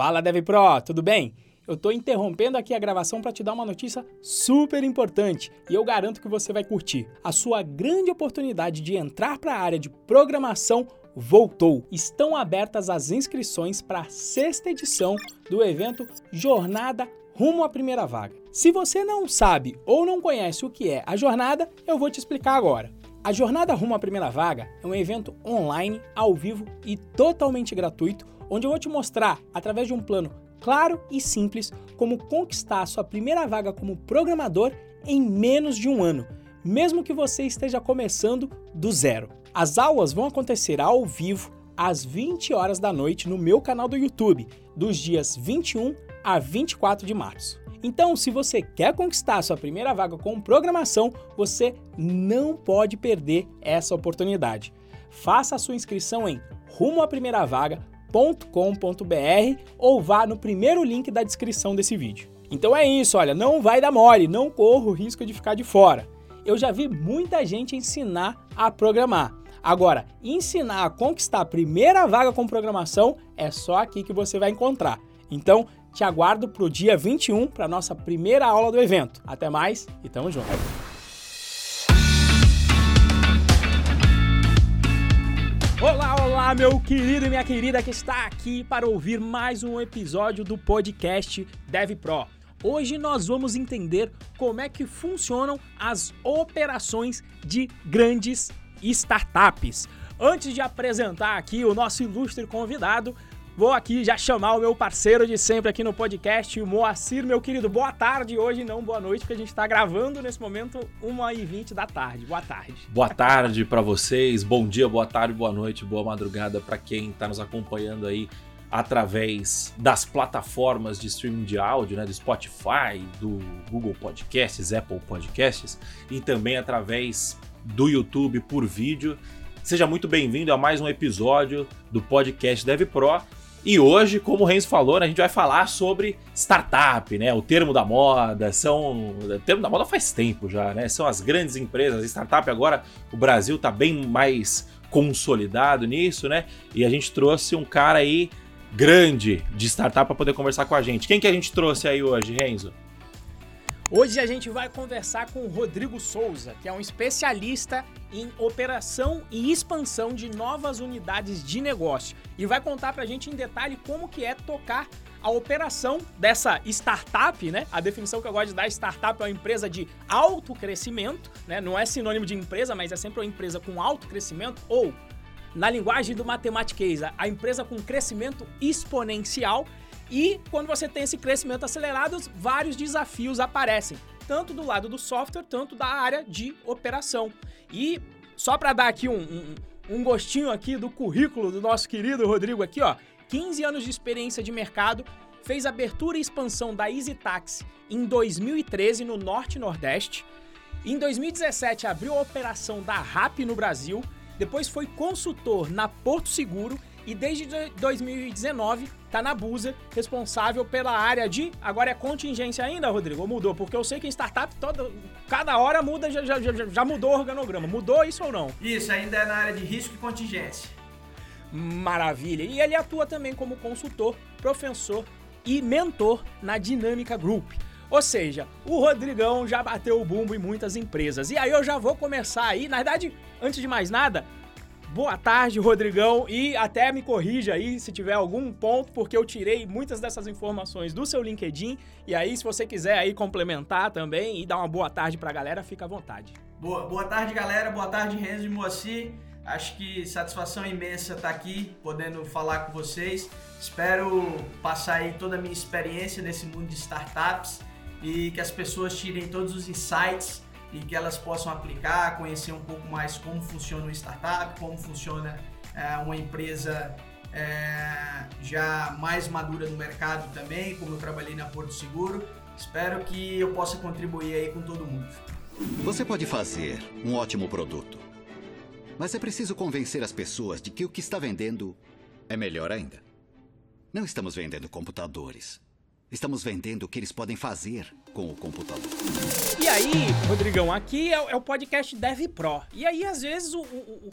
Fala DevPro, tudo bem? Eu estou interrompendo aqui a gravação para te dar uma notícia super importante e eu garanto que você vai curtir. A sua grande oportunidade de entrar para a área de programação voltou. Estão abertas as inscrições para a sexta edição do evento Jornada Rumo à Primeira Vaga. Se você não sabe ou não conhece o que é a jornada, eu vou te explicar agora. A Jornada Rumo à Primeira Vaga é um evento online, ao vivo e totalmente gratuito, onde eu vou te mostrar, através de um plano claro e simples, como conquistar a sua primeira vaga como programador em menos de um ano, mesmo que você esteja começando do zero. As aulas vão acontecer ao vivo às 20 horas da noite no meu canal do YouTube, dos dias 21 a 24 de março. Então, se você quer conquistar sua primeira vaga com programação, você não pode perder essa oportunidade. Faça a sua inscrição em rumoaprimeiravaga.com.br ou vá no primeiro link da descrição desse vídeo. Então é isso, olha, não vai dar mole, não corra o risco de ficar de fora. Eu já vi muita gente ensinar a programar. Agora, ensinar a conquistar a primeira vaga com programação é só aqui que você vai encontrar. Então, te aguardo para o dia 21 para nossa primeira aula do evento. Até mais e tamo junto. Olá, olá, meu querido e minha querida que está aqui para ouvir mais um episódio do podcast Dev Pro. Hoje nós vamos entender como é que funcionam as operações de grandes startups. Antes de apresentar aqui o nosso ilustre convidado, Vou aqui já chamar o meu parceiro de sempre aqui no podcast, o Moacir, meu querido. Boa tarde hoje, não boa noite, porque a gente está gravando nesse momento 1h20 da tarde. Boa tarde. Boa tarde para vocês, bom dia, boa tarde, boa noite, boa madrugada para quem está nos acompanhando aí através das plataformas de streaming de áudio, né, do Spotify, do Google Podcasts, Apple Podcasts e também através do YouTube por vídeo. Seja muito bem-vindo a mais um episódio do podcast Dev Pro. E hoje, como o Renzo falou, né, a gente vai falar sobre startup, né? O termo da moda, são. O termo da moda faz tempo já, né? São as grandes empresas. Startup agora, o Brasil está bem mais consolidado nisso, né? E a gente trouxe um cara aí grande de startup para poder conversar com a gente. Quem que a gente trouxe aí hoje, Renzo? Hoje a gente vai conversar com o Rodrigo Souza, que é um especialista em operação e expansão de novas unidades de negócio e vai contar pra gente em detalhe como que é tocar a operação dessa startup, né? A definição que eu gosto de dar, startup é uma empresa de alto crescimento, né? Não é sinônimo de empresa, mas é sempre uma empresa com alto crescimento ou na linguagem do matematiquês, a empresa com crescimento exponencial e quando você tem esse crescimento acelerado, vários desafios aparecem, tanto do lado do software, tanto da área de operação. E só para dar aqui um, um, um, gostinho aqui do currículo do nosso querido Rodrigo aqui, ó, 15 anos de experiência de mercado, fez abertura e expansão da Easy Taxi em 2013 no Norte e Nordeste. Em 2017 abriu a operação da RAP no Brasil, depois foi consultor na Porto Seguro e desde 2019 tá na Busa, responsável pela área de. Agora é contingência ainda, Rodrigo? Ou mudou? Porque eu sei que em startup toda, cada hora muda, já, já, já mudou o organograma. Mudou isso ou não? Isso, ainda é na área de risco e contingência. Maravilha. E ele atua também como consultor, professor e mentor na Dinâmica Group. Ou seja, o Rodrigão já bateu o bumbo em muitas empresas. E aí eu já vou começar aí, na verdade, antes de mais nada, Boa tarde, Rodrigão, e até me corrija aí se tiver algum ponto, porque eu tirei muitas dessas informações do seu LinkedIn, e aí se você quiser aí complementar também e dar uma boa tarde pra galera, fica à vontade. Boa, boa tarde, galera, boa tarde, Renzo e Moacir. Acho que satisfação imensa estar aqui, podendo falar com vocês. Espero passar aí toda a minha experiência nesse mundo de startups e que as pessoas tirem todos os insights e que elas possam aplicar, conhecer um pouco mais como funciona uma startup, como funciona é, uma empresa é, já mais madura no mercado também, como eu trabalhei na Porto Seguro. Espero que eu possa contribuir aí com todo mundo. Você pode fazer um ótimo produto, mas é preciso convencer as pessoas de que o que está vendendo é melhor ainda. Não estamos vendendo computadores. Estamos vendendo o que eles podem fazer com o computador. E aí, Rodrigão, aqui é, é o podcast Dev Pro. E aí, às vezes, o, o,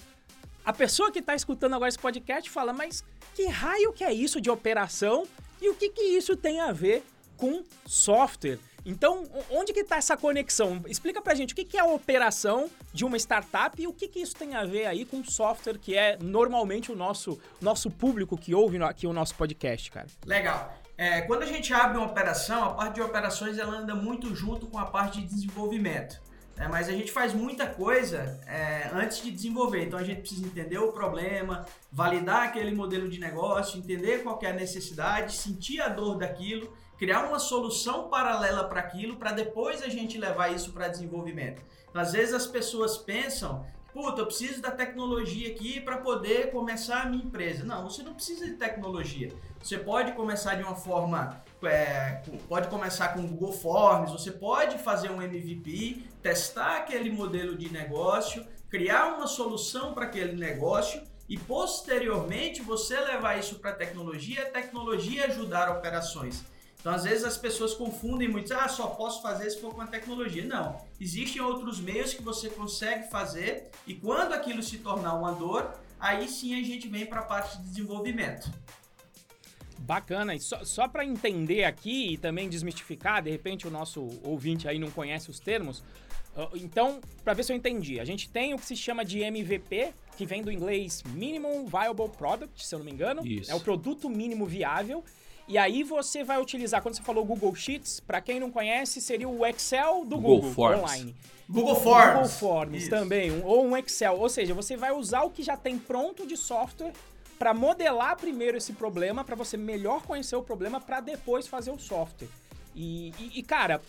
a pessoa que está escutando agora esse podcast fala, mas que raio que é isso de operação E o que, que isso tem a ver com software? Então, onde que está essa conexão? Explica pra gente o que, que é a operação de uma startup e o que, que isso tem a ver aí com software, que é normalmente o nosso, nosso público que ouve aqui o nosso podcast, cara. Legal. É, quando a gente abre uma operação, a parte de operações ela anda muito junto com a parte de desenvolvimento. É, mas a gente faz muita coisa é, antes de desenvolver. Então a gente precisa entender o problema, validar aquele modelo de negócio, entender qual é a necessidade, sentir a dor daquilo criar uma solução paralela para aquilo, para depois a gente levar isso para desenvolvimento. Às vezes as pessoas pensam, puta, eu preciso da tecnologia aqui para poder começar a minha empresa. Não, você não precisa de tecnologia. Você pode começar de uma forma, é, pode começar com Google Forms, você pode fazer um MVP, testar aquele modelo de negócio, criar uma solução para aquele negócio e posteriormente você levar isso para a tecnologia, a tecnologia ajudar operações. Então, às vezes, as pessoas confundem muito, ah, só posso fazer se for com a tecnologia. Não, existem outros meios que você consegue fazer e quando aquilo se tornar uma dor, aí sim a gente vem para a parte de desenvolvimento. Bacana, e só, só para entender aqui e também desmistificar, de repente o nosso ouvinte aí não conhece os termos, então, para ver se eu entendi, a gente tem o que se chama de MVP, que vem do inglês Minimum Viable Product, se eu não me engano. Isso. É o produto mínimo viável. E aí você vai utilizar, quando você falou Google Sheets, para quem não conhece, seria o Excel do Google, Google Forms. online. Google Forms. Google Forms Isso. também, um, ou um Excel. Ou seja, você vai usar o que já tem pronto de software para modelar primeiro esse problema, para você melhor conhecer o problema, para depois fazer o software. E, e, e, cara,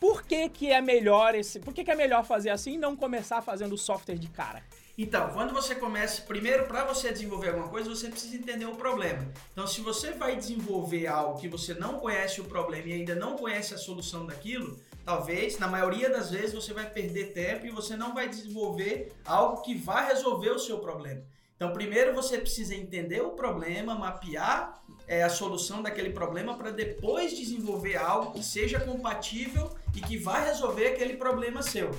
por que que é melhor esse, por que que é melhor fazer assim e não começar fazendo o software de cara? Então, quando você começa, primeiro, para você desenvolver alguma coisa, você precisa entender o problema. Então, se você vai desenvolver algo que você não conhece o problema e ainda não conhece a solução daquilo, talvez, na maioria das vezes, você vai perder tempo e você não vai desenvolver algo que vai resolver o seu problema. Então, primeiro você precisa entender o problema, mapear é, a solução daquele problema para depois desenvolver algo que seja compatível e que vai resolver aquele problema seu.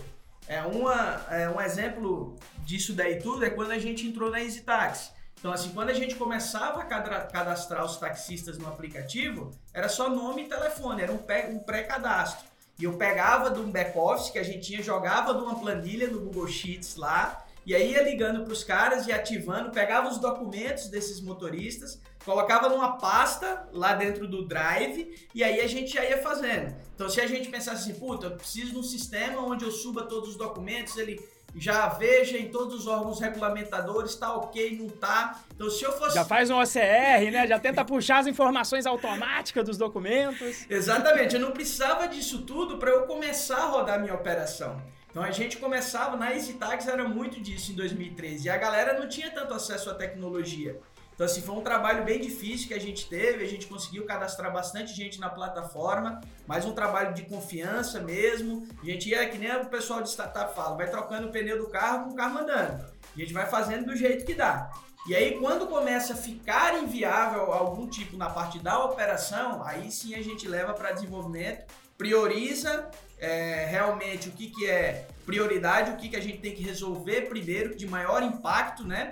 É, uma, é, um exemplo disso daí tudo é quando a gente entrou na EasyTaxi. Então, assim, quando a gente começava a cadastrar os taxistas no aplicativo, era só nome e telefone, era um pré-cadastro. E eu pegava de um back-office que a gente tinha, jogava de uma planilha no Google Sheets lá, e aí ia ligando para os caras e ativando, pegava os documentos desses motoristas, colocava numa pasta lá dentro do Drive e aí a gente já ia fazendo. Então se a gente pensasse assim, puta, eu preciso de um sistema onde eu suba todos os documentos, ele já veja em todos os órgãos regulamentadores, tá ok, não tá. Então, se eu fosse. Já faz um OCR, né? Já tenta puxar as informações automáticas dos documentos. Exatamente, eu não precisava disso tudo para eu começar a rodar minha operação. Então a gente começava na EasyTags era muito disso em 2013 e a galera não tinha tanto acesso à tecnologia. Então, assim, foi um trabalho bem difícil que a gente teve, a gente conseguiu cadastrar bastante gente na plataforma, mas um trabalho de confiança mesmo. A gente ia, que nem o pessoal de startup fala, vai trocando o pneu do carro com o carro andando. A gente vai fazendo do jeito que dá. E aí, quando começa a ficar inviável algum tipo na parte da operação, aí sim a gente leva para desenvolvimento, prioriza é, realmente o que, que é prioridade, o que, que a gente tem que resolver primeiro, de maior impacto, né?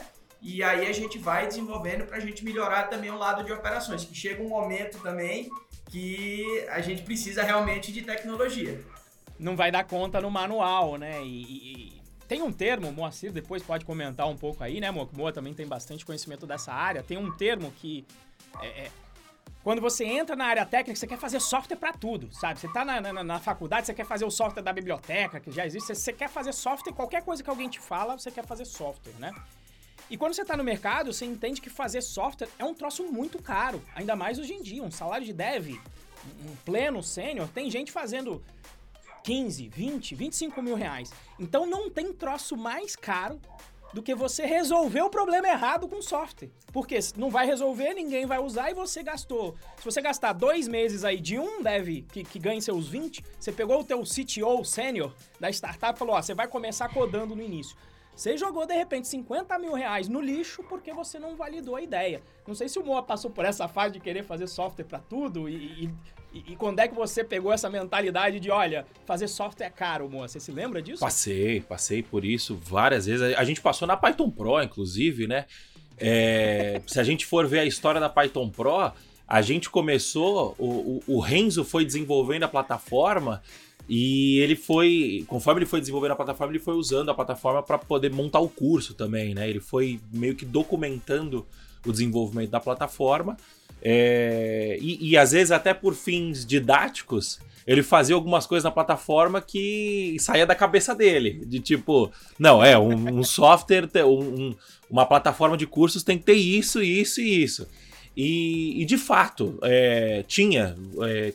E aí a gente vai desenvolvendo para a gente melhorar também o lado de operações, que chega um momento também que a gente precisa realmente de tecnologia. Não vai dar conta no manual, né? E, e tem um termo, Moacir depois pode comentar um pouco aí, né, Moa? Moa também tem bastante conhecimento dessa área. Tem um termo que é, é, quando você entra na área técnica, você quer fazer software para tudo, sabe? Você tá na, na, na, faculdade, você quer fazer o software da biblioteca, que já existe, você quer fazer software, qualquer coisa que alguém te fala, você quer fazer software, né? E quando você está no mercado, você entende que fazer software é um troço muito caro. Ainda mais hoje em dia. Um salário de dev, um pleno sênior, tem gente fazendo 15, 20, 25 mil reais. Então não tem troço mais caro do que você resolver o problema errado com software. Porque não vai resolver, ninguém vai usar e você gastou. Se você gastar dois meses aí de um dev que, que seus 20, você pegou o teu CTO sênior da startup e falou, ó, você vai começar codando no início. Você jogou, de repente, 50 mil reais no lixo porque você não validou a ideia. Não sei se o Moa passou por essa fase de querer fazer software para tudo e, e, e, quando é que você pegou essa mentalidade de, olha, fazer software é caro, Moa. Você se lembra disso? Passei, passei por isso várias vezes. A gente passou na Python Pro, inclusive, né? É, se a gente for ver a história da Python Pro, a gente começou, o, o, o Renzo foi desenvolvendo a plataforma e ele foi, conforme ele foi desenvolvendo a plataforma, ele foi usando a plataforma para poder montar o curso também, né? Ele foi meio que documentando o desenvolvimento da plataforma é, e, e às vezes até por fins didáticos ele fazia algumas coisas na plataforma que saía da cabeça dele. De tipo, não, é, um, um software, um, uma plataforma de cursos tem que ter isso, isso e isso. E, e de fato, é, tinha. É,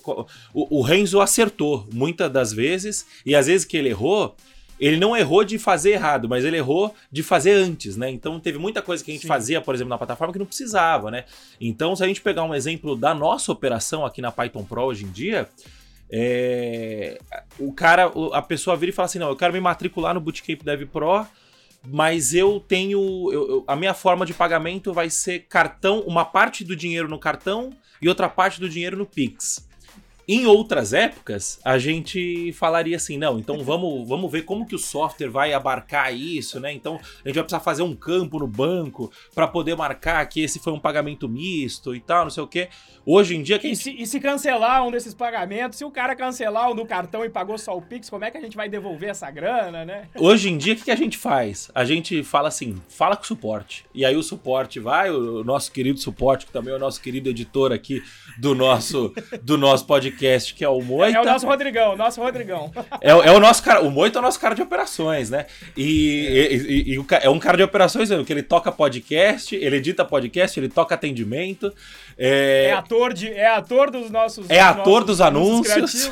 o, o Renzo acertou muitas das vezes, e às vezes que ele errou, ele não errou de fazer errado, mas ele errou de fazer antes, né? Então teve muita coisa que a gente Sim. fazia, por exemplo, na plataforma que não precisava, né? Então, se a gente pegar um exemplo da nossa operação aqui na Python Pro hoje em dia, é, o cara, a pessoa vira e fala assim: não, eu quero me matricular no Bootcamp Dev Pro mas eu tenho. Eu, eu, a minha forma de pagamento vai ser cartão, uma parte do dinheiro no cartão e outra parte do dinheiro no Pix. Em outras épocas, a gente falaria assim, não, então vamos, vamos ver como que o software vai abarcar isso, né? Então a gente vai precisar fazer um campo no banco para poder marcar que esse foi um pagamento misto e tal, não sei o quê. Hoje em dia... Quem... E, se, e se cancelar um desses pagamentos, se o cara cancelar um do cartão e pagou só o Pix, como é que a gente vai devolver essa grana, né? Hoje em dia, o que, que a gente faz? A gente fala assim, fala com o suporte. E aí o suporte vai, o nosso querido suporte, que também é o nosso querido editor aqui do nosso, do nosso podcast, que é o Moita. É o nosso Rodrigão, o nosso Rodrigão. É, é, o nosso cara, o Moita é o nosso cara de operações, né? E, é. e, e, e é um cara de operações, que ele toca podcast, ele edita podcast, ele toca atendimento. É... é, ator de, é ator dos nossos. É ator nossos, dos anúncios.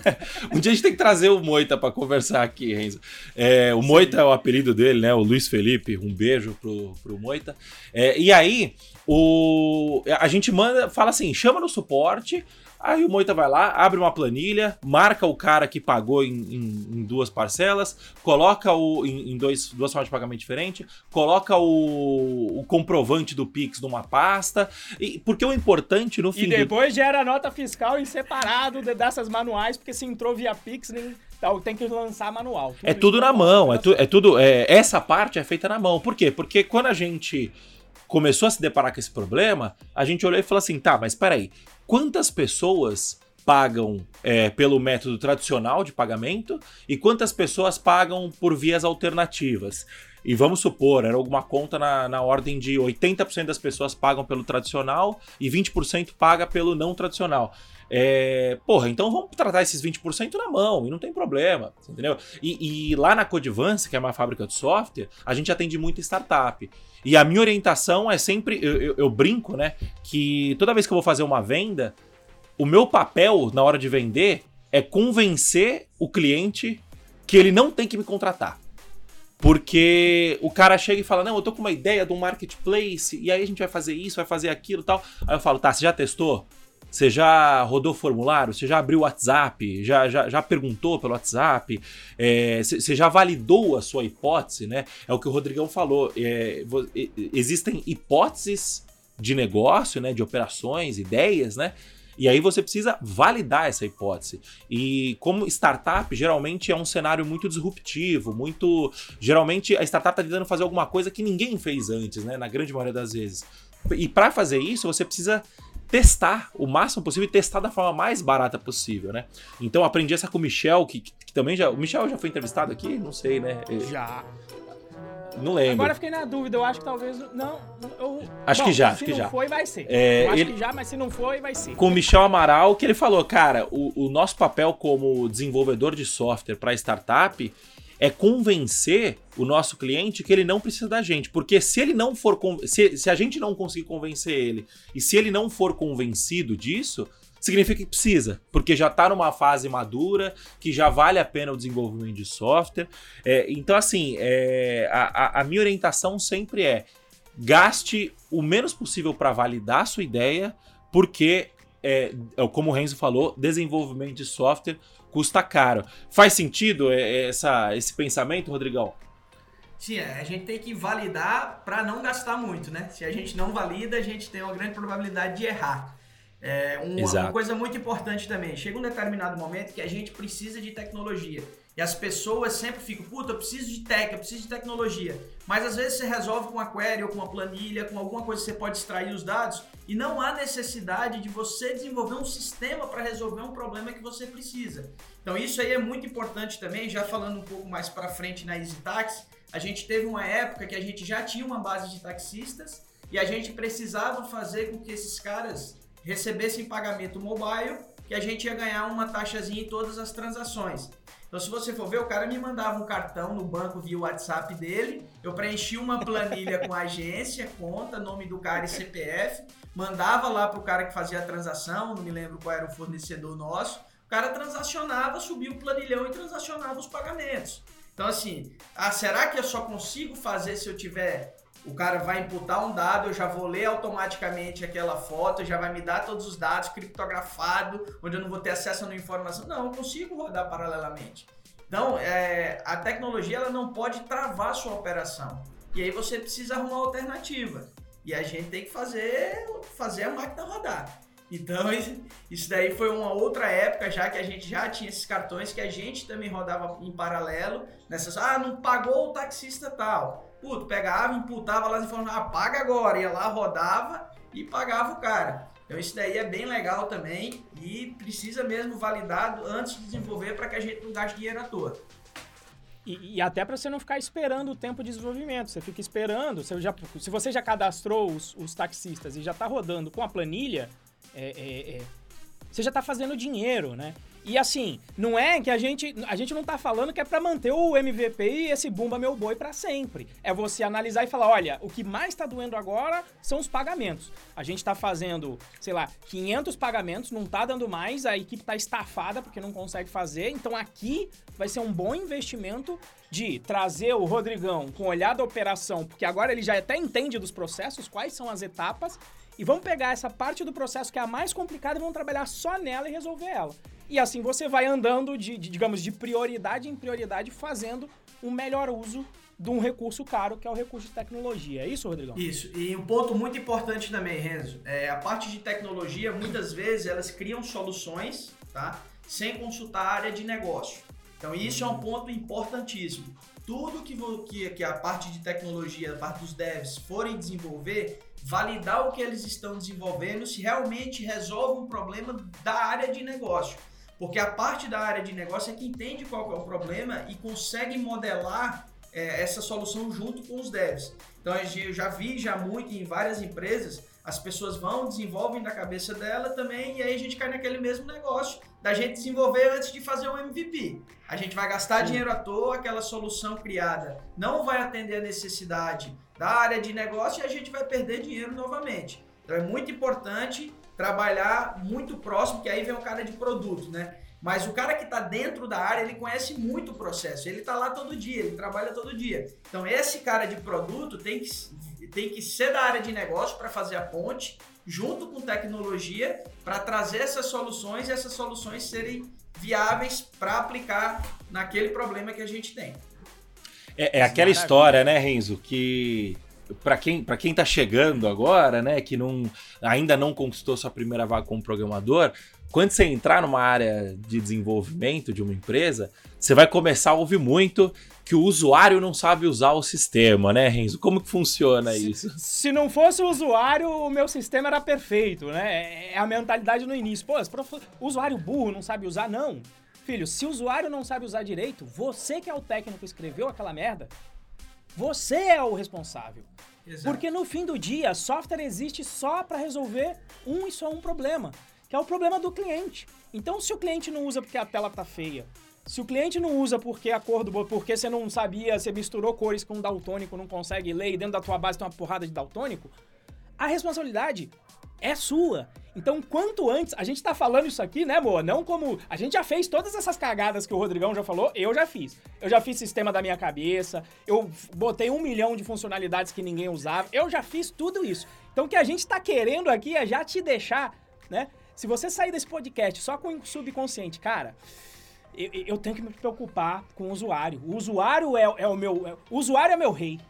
um dia a gente tem que trazer o Moita para conversar aqui, Renzo. É, o Sim. Moita é o apelido dele, né? O Luiz Felipe. Um beijo pro, pro Moita. É, e aí, o, a gente manda, fala assim: chama no suporte. Aí o Moita vai lá, abre uma planilha, marca o cara que pagou em, em, em duas parcelas, coloca o em, em, dois, duas formas de pagamento diferentes, coloca o, o, comprovante do Pix numa pasta. E, porque o importante no fim. E depois do... gera nota fiscal em separado dessas manuais, porque se entrou via Pix, nem, tem que lançar manual. Tudo é tudo na mão, é, tu, é tudo. É, essa parte é feita na mão. Por quê? Porque quando a gente começou a se deparar com esse problema, a gente olhou e falou assim: tá, mas peraí, quantas pessoas pagam é, pelo método tradicional de pagamento e quantas pessoas pagam por vias alternativas. E vamos supor, era alguma conta na, na ordem de 80% das pessoas pagam pelo tradicional e 20% paga pelo não tradicional. É, porra, então vamos tratar esses 20% na mão e não tem problema, entendeu? E, e, lá na Codivance, que é uma fábrica de software, a gente atende muito startup. E a minha orientação é sempre, eu, eu, eu brinco, né, que toda vez que eu vou fazer uma venda, o meu papel na hora de vender é convencer o cliente que ele não tem que me contratar. Porque o cara chega e fala: Não, eu tô com uma ideia de um marketplace, e aí a gente vai fazer isso, vai fazer aquilo tal. Aí eu falo: Tá, você já testou? Você já rodou formulário? Você já abriu o WhatsApp? Já, já, já perguntou pelo WhatsApp? É, você já validou a sua hipótese, né? É o que o Rodrigão falou. É, existem hipóteses de negócio, né? De operações, ideias, né? E aí você precisa validar essa hipótese. E como startup, geralmente é um cenário muito disruptivo, muito. Geralmente a startup está tentando fazer alguma coisa que ninguém fez antes, né? Na grande maioria das vezes. E para fazer isso, você precisa testar o máximo possível e testar da forma mais barata possível, né? Então aprendi essa com o Michel, que, que também já. O Michel já foi entrevistado aqui? Não sei, né? Já. Não lembro. Agora fiquei na dúvida, eu acho que talvez. Não, eu. Acho Bom, que já, acho que já. Se não foi, vai ser. É, eu acho ele... que já, mas se não foi, vai ser. Com o Michel Amaral, que ele falou, cara, o, o nosso papel como desenvolvedor de software para startup é convencer o nosso cliente que ele não precisa da gente. Porque se ele não for. Se, se a gente não conseguir convencer ele e se ele não for convencido disso, significa que precisa, porque já está numa fase madura, que já vale a pena o desenvolvimento de software. É, então, assim, é, a, a, minha orientação sempre é gaste o menos possível para validar a sua ideia, porque, é, é como o Renzo falou, desenvolvimento de software custa caro. Faz sentido é, é, essa, esse pensamento, Rodrigão? Sim, é, a gente tem que validar para não gastar muito, né? Se a gente não valida, a gente tem uma grande probabilidade de errar. É uma, uma, coisa muito importante também. Chega um determinado momento que a gente precisa de tecnologia. E as pessoas sempre ficam, puta, eu preciso de tech, eu preciso de tecnologia. Mas às vezes você resolve com uma query ou com uma planilha, com alguma coisa que você pode extrair os dados e não há necessidade de você desenvolver um sistema para resolver um problema que você precisa. Então isso aí é muito importante também, já falando um pouco mais para frente na EasyTax, a gente teve uma época que a gente já tinha uma base de taxistas e a gente precisava fazer com que esses caras recebessem pagamento mobile, que a gente ia ganhar uma taxazinha em todas as transações. Então, se você for ver, o cara me mandava um cartão no banco via WhatsApp dele, eu preenchi uma planilha com agência, conta, nome do cara e CPF, mandava lá pro cara que fazia a transação, não me lembro qual era o fornecedor nosso, o cara transacionava, subia o planilhão e transacionava os pagamentos. Então, assim, ah, será que eu só consigo fazer se eu tiver o cara vai imputar um dado, eu já vou ler automaticamente aquela foto, já vai me dar todos os dados criptografado, onde eu não vou ter acesso a uma informação. Não, eu consigo rodar paralelamente. Então, é, a tecnologia ela não pode travar sua operação. E aí você precisa arrumar alternativa. E a gente tem que fazer, fazer a máquina rodar. Então, isso daí foi uma outra época já que a gente já tinha esses cartões que a gente também rodava em paralelo. Nessas, ah, não pagou o taxista tal. Puto, pegava, imputava lá as informações, ah, agora. Ia lá, rodava e pagava o cara. Então isso daí é bem legal também e precisa mesmo validado antes de desenvolver para que a gente não gaste dinheiro à toa. E, e até para você não ficar esperando o tempo de desenvolvimento. Você fica esperando, você já, se você já cadastrou os, os taxistas e já está rodando com a planilha, é, é, é, você já está fazendo dinheiro, né? E assim, não é que a gente. A gente não tá falando que é para manter o MVP e esse Bumba Meu Boi para sempre. É você analisar e falar: olha, o que mais tá doendo agora são os pagamentos. A gente tá fazendo, sei lá, 500 pagamentos, não tá dando mais, a equipe tá estafada porque não consegue fazer. Então aqui vai ser um bom investimento de trazer o Rodrigão com olhar da operação, porque agora ele já até entende dos processos, quais são as etapas, e vamos pegar essa parte do processo que é a mais complicada e vamos trabalhar só nela e resolver ela. E assim você vai andando de, de, digamos, de prioridade em prioridade, fazendo um melhor uso de um recurso caro, que é o recurso de tecnologia. É isso, Rodrigão? Isso. E um ponto muito importante também, Renzo, é a parte de tecnologia, muitas vezes elas criam soluções, tá? Sem consultar a área de negócio. Então isso é um ponto importantíssimo. Tudo que, que, que a parte de tecnologia, a parte dos devs forem desenvolver, validar o que eles estão desenvolvendo se realmente resolve um problema da área de negócio. Porque a parte da área de negócio é que entende qual é o problema e consegue modelar é, essa solução junto com os devs. Então eu já vi já muito em várias empresas, as pessoas vão, desenvolvem na cabeça dela também, e aí a gente cai naquele mesmo negócio da gente desenvolver antes de fazer um MVP. A gente vai gastar Sim. dinheiro à toa, aquela solução criada não vai atender a necessidade da área de negócio e a gente vai perder dinheiro novamente. Então é muito importante trabalhar muito próximo, que aí vem o cara de produto, né? Mas o cara que está dentro da área, ele conhece muito o processo. Ele está lá todo dia, ele trabalha todo dia. Então, esse cara de produto tem que, tem que ser da área de negócio para fazer a ponte, junto com tecnologia, para trazer essas soluções e essas soluções serem viáveis para aplicar naquele problema que a gente tem. É, é aquela história, né, Renzo, que para quem para quem tá chegando agora, né, que não ainda não conquistou sua primeira vaga como programador, quando você entrar numa área de desenvolvimento de uma empresa, você vai começar a ouvir muito que o usuário não sabe usar o sistema, né, Renzo? Como que funciona se, isso? Se não fosse o usuário, o meu sistema era perfeito, né? É a mentalidade no início. Pô, o usuário burro não sabe usar, não. Filho, se o usuário não sabe usar direito, você que é o técnico que escreveu aquela merda, você é o responsável. Exato. Porque no fim do dia, software existe só para resolver um e só um problema, que é o problema do cliente. Então, se o cliente não usa porque a tela tá feia, se o cliente não usa porque a cor do porque você não sabia, você misturou cores com daltônico, não consegue ler e dentro da tua base tem uma porrada de daltônico, a responsabilidade é sua. Então, quanto antes, a gente tá falando isso aqui, né, amor? Não como. A gente já fez todas essas cagadas que o Rodrigão já falou, eu já fiz. Eu já fiz sistema da minha cabeça, eu botei um milhão de funcionalidades que ninguém usava, eu já fiz tudo isso. Então, o que a gente tá querendo aqui é já te deixar, né? Se você sair desse podcast só com o subconsciente, cara. Eu, eu tenho que me preocupar com o usuário. O usuário é, é o meu. É, o usuário é meu rei.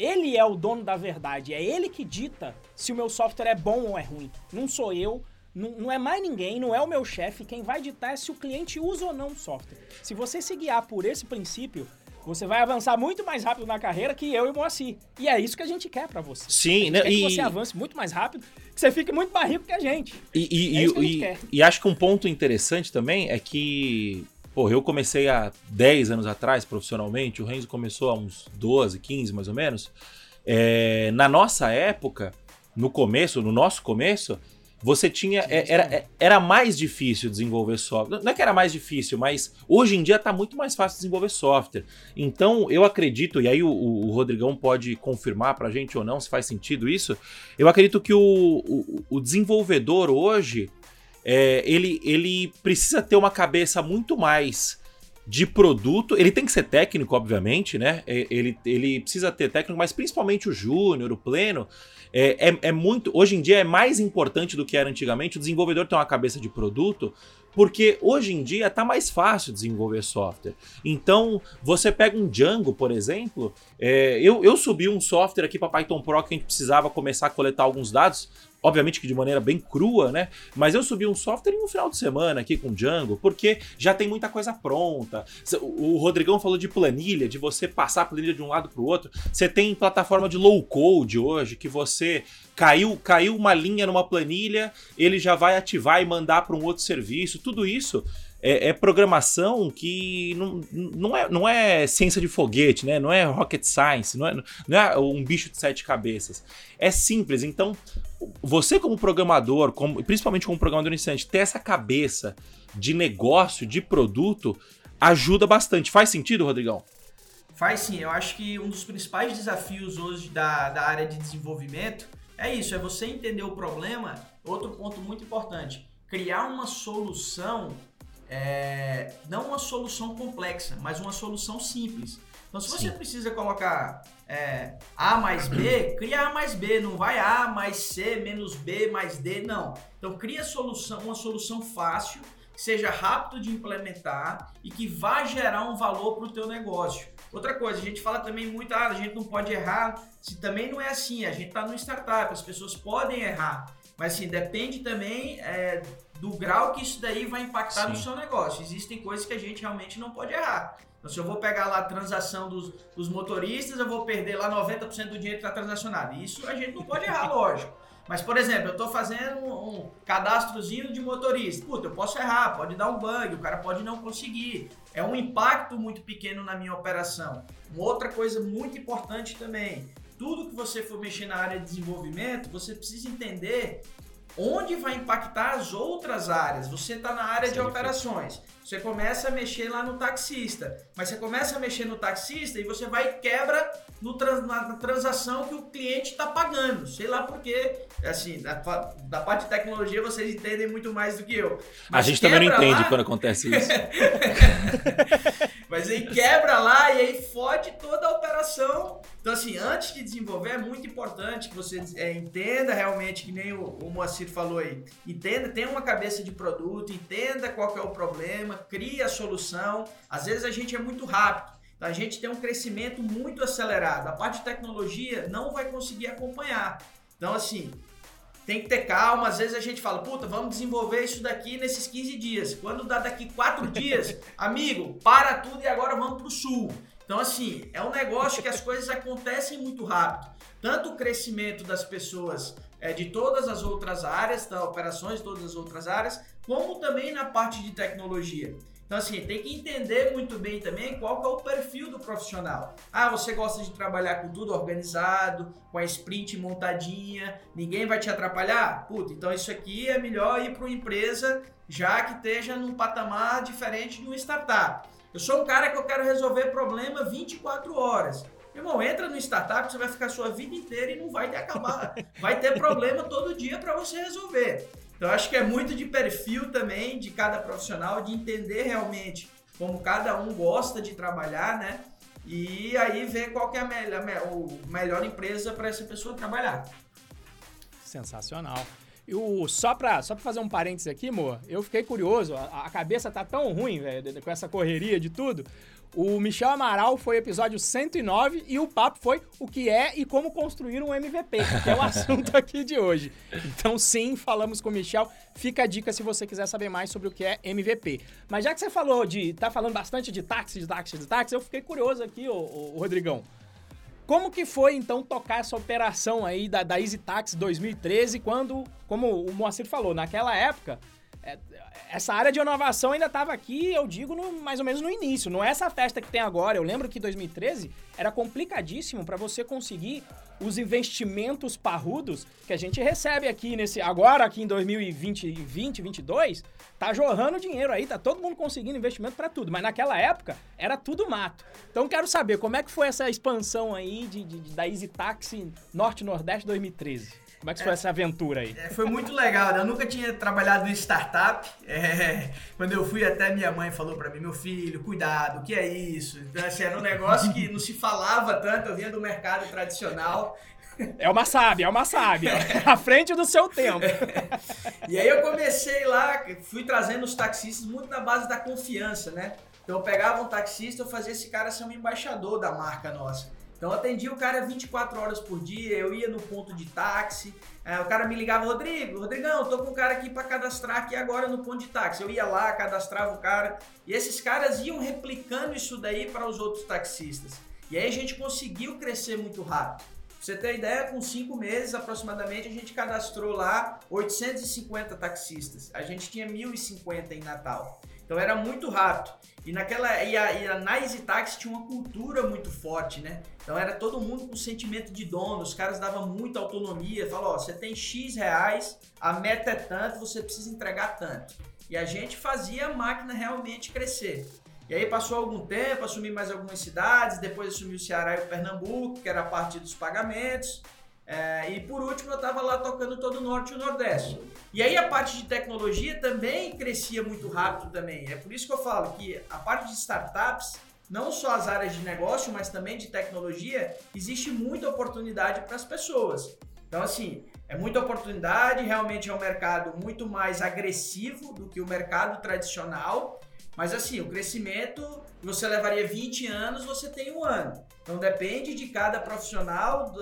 Ele é o dono da verdade, é ele que dita se o meu software é bom ou é ruim. Não sou eu, não, não é mais ninguém, não é o meu chefe. Quem vai ditar é se o cliente usa ou não o software. Se você se guiar por esse princípio, você vai avançar muito mais rápido na carreira que eu e o Moacir. E é isso que a gente quer para você. Sim, né? Quer e... que você avance muito mais rápido, que você fique muito mais rico que a gente. E, e, é e, e, e acho que um ponto interessante também é que Pô, eu comecei há 10 anos atrás profissionalmente, o Renzo começou há uns 12, 15 mais ou menos. É, na nossa época, no começo, no nosso começo, você tinha. É, era, é, era mais difícil desenvolver software. Não é que era mais difícil, mas hoje em dia está muito mais fácil desenvolver software. Então, eu acredito, e aí o, o Rodrigão pode confirmar para a gente ou não se faz sentido isso. Eu acredito que o, o, o desenvolvedor hoje. É, ele, ele precisa ter uma cabeça muito mais de produto. Ele tem que ser técnico, obviamente, né? É, ele, ele precisa ter técnico, mas principalmente o júnior, o pleno. É, é, é, muito. Hoje em dia é mais importante do que era antigamente o desenvolvedor ter uma cabeça de produto, porque hoje em dia tá mais fácil desenvolver software. Então, você pega um Django, por exemplo. É, eu, eu subi um software aqui para Python Pro que a gente precisava começar a coletar alguns dados. Obviamente que de maneira bem crua, né? Mas eu subi um software em um final de semana aqui com Django, porque já tem muita coisa pronta. O Rodrigão falou de planilha, de você passar a planilha de um lado para o outro. Você tem plataforma de low code hoje, que você caiu, caiu uma linha numa planilha, ele já vai ativar e mandar para um outro serviço. Tudo isso é, é, programação que não, não, é, não é ciência de foguete, né? Não é rocket science, não é, não é um bicho de sete cabeças. É simples. Então, você como programador, como, principalmente como programador iniciante, ter essa cabeça de negócio, de produto, ajuda bastante. Faz sentido, Rodrigão? Faz sim. Eu acho que um dos principais desafios hoje da, da área de desenvolvimento é isso, é você entender o problema. Outro ponto muito importante, criar uma solução é, não uma solução complexa, mas uma solução simples. Então, se você Sim. precisa colocar é, A mais B, cria A mais B, não vai A mais C menos B mais D, não. Então, cria solução, uma solução fácil, que seja rápido de implementar e que vá gerar um valor para o teu negócio. Outra coisa, a gente fala também muito, ah, a gente não pode errar, se também não é assim, a gente está no startup, as pessoas podem errar, mas assim, depende também é, do grau que isso daí vai impactar Sim. no seu negócio. Existem coisas que a gente realmente não pode errar. Então, se eu vou pegar lá a transação dos, dos motoristas, eu vou perder lá 90% do dinheiro que está transacionado. Isso a gente não pode errar, lógico. Mas, por exemplo, eu estou fazendo um, um cadastrozinho de motorista. Puta, eu posso errar, pode dar um bug, o cara pode não conseguir. É um impacto muito pequeno na minha operação. Uma outra coisa muito importante também, tudo que você for mexer na área de desenvolvimento, você precisa entender onde vai impactar as outras áreas. Você está na área Sim, de operações. Você começa a mexer lá no taxista, mas você começa a mexer no taxista e você vai e quebra no trans, na, transação que o cliente está pagando. Sei lá porquê. Assim, da, da, parte de tecnologia vocês entendem muito mais do que eu. Mas a gente também não entende lá... quando acontece isso. Mas aí quebra lá e aí fode toda a operação. Então, assim, antes de desenvolver, é muito importante que você é, entenda realmente, que nem o, o Moacir falou aí, entenda, tenha uma cabeça de produto, entenda qual é o problema, crie a solução. Às vezes a gente é muito rápido. Então, a gente tem um crescimento muito acelerado. A parte de tecnologia não vai conseguir acompanhar. Então, assim, tem que ter calma. Às vezes a gente fala, puta, vamos desenvolver isso daqui nesses 15 dias. Quando dá daqui 4 dias, amigo, para tudo e agora vamos pro sul. Então, assim, é um negócio que as coisas acontecem muito rápido. Tanto o crescimento das pessoas é, de todas as outras áreas, da operações de todas as outras áreas, como também na parte de tecnologia. Então, assim, tem que entender muito bem também qual é o perfil do profissional. Ah, você gosta de trabalhar com tudo organizado, com a sprint montadinha, ninguém vai te atrapalhar? Puta, então isso aqui é melhor ir para uma empresa já que esteja num patamar diferente de uma startup. Eu sou um cara que eu quero resolver problema 24 horas. Irmão, entra no startup, você vai ficar a sua vida inteira e não vai ter acabar. Vai ter problema todo dia para você resolver. Então acho que é muito de perfil também de cada profissional, de entender realmente como cada um gosta de trabalhar, né? E aí ver qual é a melhor, a melhor empresa para essa pessoa trabalhar. Sensacional. Eu, só, pra, só fazer um parênteses aqui, amor, eu fiquei curioso. A, a cabeça tá tão ruim, velho, com essa correria de tudo. O Michel Amaral foi episódio 109 e o papo foi o que é e como construir um MVP, que é o assunto aqui de hoje. Então, sim, falamos com o Michel. Fica a dica se você quiser saber mais sobre o que é MVP. Mas já que você falou de. tá falando bastante de táxi, de táxi, de táxi, eu fiquei curioso aqui, ô, ô, Rodrigão. Como que foi, então, tocar essa operação aí da, da Easy Taxi 2013, quando, como o Moacir falou, naquela época, é, essa área de inovação ainda estava aqui, eu digo, no, mais ou menos no início. Não é essa festa que tem agora. Eu lembro que 2013 era complicadíssimo para você conseguir os investimentos parrudos que a gente recebe aqui nesse agora aqui em 2020, 2022, tá jorrando dinheiro aí, tá todo mundo conseguindo investimento para tudo, mas naquela época era tudo mato. Então quero saber como é que foi essa expansão aí de, de, de da Easy Taxi Norte Nordeste 2013. Como é que foi é, essa aventura aí? É, foi muito legal, né? Eu nunca tinha trabalhado em startup. É, quando eu fui, até minha mãe falou para mim, meu filho, cuidado, o que é isso? Então, assim, era um negócio que não se falava tanto, eu vinha do mercado tradicional. É uma sábia, é uma sábia. À frente do seu tempo. E aí eu comecei lá, fui trazendo os taxistas muito na base da confiança, né? Então eu pegava um taxista, eu fazia esse cara ser um embaixador da marca nossa. Então eu atendia o cara 24 horas por dia, eu ia no ponto de táxi, é, o cara me ligava, Rodrigo, Rodrigão, tô com um cara aqui para cadastrar aqui agora no ponto de táxi. Eu ia lá, cadastrava o cara, e esses caras iam replicando isso daí para os outros taxistas. E aí a gente conseguiu crescer muito rápido. Pra você ter ideia, com cinco meses aproximadamente, a gente cadastrou lá 850 taxistas. A gente tinha 1.050 em Natal. Então era muito rápido. E naquela e a, e a Nice Taxi tinha uma cultura muito forte, né? Então era todo mundo com sentimento de dono, os caras davam muita autonomia, falou, ó, você tem X reais, a meta é tanto, você precisa entregar tanto. E a gente fazia a máquina realmente crescer. E aí passou algum tempo, assumi mais algumas cidades, depois assumi o Ceará e o Pernambuco, que era a parte dos pagamentos. É, e por último, eu estava lá tocando todo o norte e o nordeste. E aí a parte de tecnologia também crescia muito rápido também. É por isso que eu falo que a parte de startups, não só as áreas de negócio, mas também de tecnologia, existe muita oportunidade para as pessoas. Então, assim, é muita oportunidade, realmente é um mercado muito mais agressivo do que o mercado tradicional. Mas assim, o crescimento, você levaria 20 anos, você tem um ano. Então depende de cada profissional, do,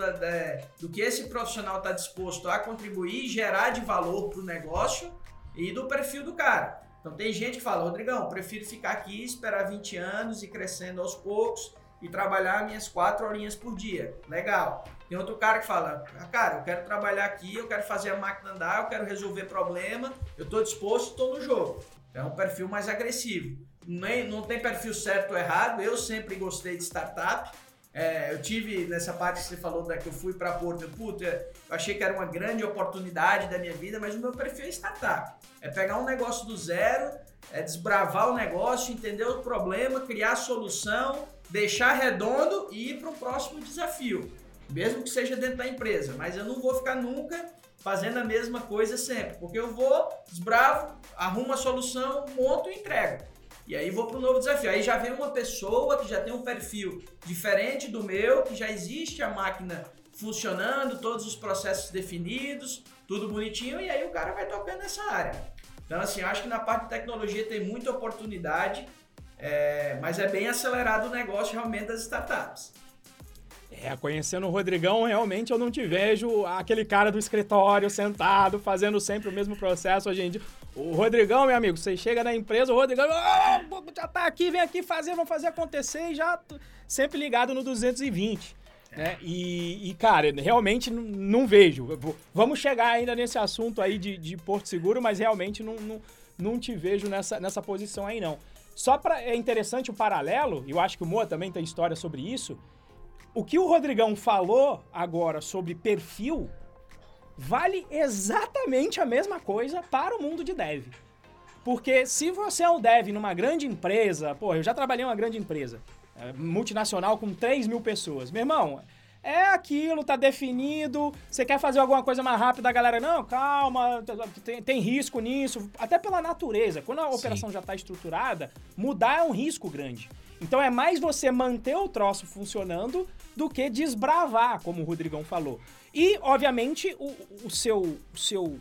do que esse profissional está disposto a contribuir gerar de valor para o negócio e do perfil do cara. Então tem gente que fala, Rodrigão, prefiro ficar aqui, esperar 20 anos e crescendo aos poucos e trabalhar minhas quatro horinhas por dia. Legal. Tem outro cara que fala, ah, cara, eu quero trabalhar aqui, eu quero fazer a máquina andar, eu quero resolver problema, eu estou disposto, estou no jogo. É um perfil mais agressivo. Nem, não tem perfil certo ou errado, eu sempre gostei de startup, é, eu tive nessa parte que você falou da que eu fui para Porto, puta, eu achei que era uma grande oportunidade da minha vida, mas o meu perfil é startup. É pegar um negócio do zero, é desbravar o negócio, entender o problema, criar a solução, deixar redondo e ir para o próximo desafio. Mesmo que seja dentro da empresa, mas eu não vou ficar nunca fazendo a mesma coisa sempre, porque eu vou, desbravo, arrumo a solução, monto e entrego. E aí vou para um novo desafio. Aí já vem uma pessoa que já tem um perfil diferente do meu, que já existe a máquina funcionando, todos os processos definidos, tudo bonitinho, e aí o cara vai tocando nessa área. Então, assim, acho que na parte de tecnologia tem muita oportunidade, é, mas é bem acelerado o negócio realmente das startups. É, conhecendo o Rodrigão, realmente eu não te vejo aquele cara do escritório sentado, fazendo sempre o mesmo processo hoje em dia. O Rodrigão, meu amigo, você chega na empresa, o Rodrigão oh, já tá aqui, vem aqui fazer, vamos fazer acontecer e já sempre ligado no 220. Né? E, e, cara, realmente não, vejo. Vamos chegar ainda nesse assunto aí de, de Porto Seguro, mas realmente não, não, não te vejo nessa, nessa posição aí, não. Só para é interessante o paralelo, eu acho que o Moa também tem história sobre isso. O que o Rodrigão falou agora sobre perfil vale exatamente a mesma coisa para o mundo de dev. Porque se você é um dev numa grande empresa, pô, eu já trabalhei em uma grande empresa, é, multinacional com 3 mil pessoas. Meu irmão, é aquilo, tá definido. Você quer fazer alguma coisa mais rápida, a galera, não, calma, tem, tem risco nisso. Até pela natureza. Quando a operação Sim. já está estruturada, mudar é um risco grande. Então é mais você manter o troço funcionando do que desbravar, como o Rodrigão falou. E, obviamente, o, o seu, o seu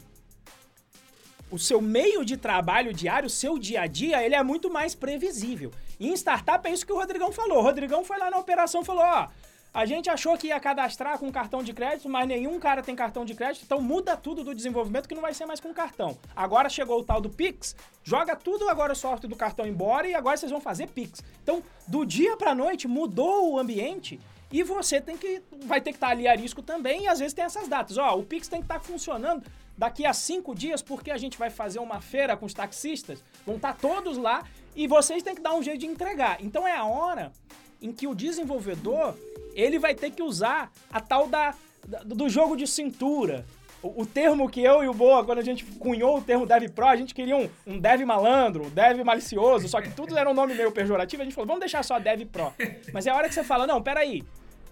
o seu meio de trabalho diário, o seu dia a dia, ele é muito mais previsível. E em startup é isso que o Rodrigão falou. O Rodrigão foi lá na operação e falou: ó, a gente achou que ia cadastrar com cartão de crédito, mas nenhum cara tem cartão de crédito, então muda tudo do desenvolvimento que não vai ser mais com cartão. Agora chegou o tal do Pix, joga tudo agora o software do cartão embora e agora vocês vão fazer Pix. Então, do dia para noite mudou o ambiente e você tem que vai ter que estar ali a risco também e às vezes tem essas datas. Ó, o Pix tem que estar funcionando daqui a cinco dias porque a gente vai fazer uma feira com os taxistas, vão estar todos lá e vocês têm que dar um jeito de entregar. Então é a hora em que o desenvolvedor ele vai ter que usar a tal da, da do jogo de cintura. O, o, termo que eu e o Boa, quando a gente cunhou o termo Dev Pro, a gente queria um, um Dev malandro, um Dev malicioso, só que tudo era um nome meio pejorativo, a gente falou, vamos deixar só Dev Pro. Mas é a hora que você fala, não, peraí,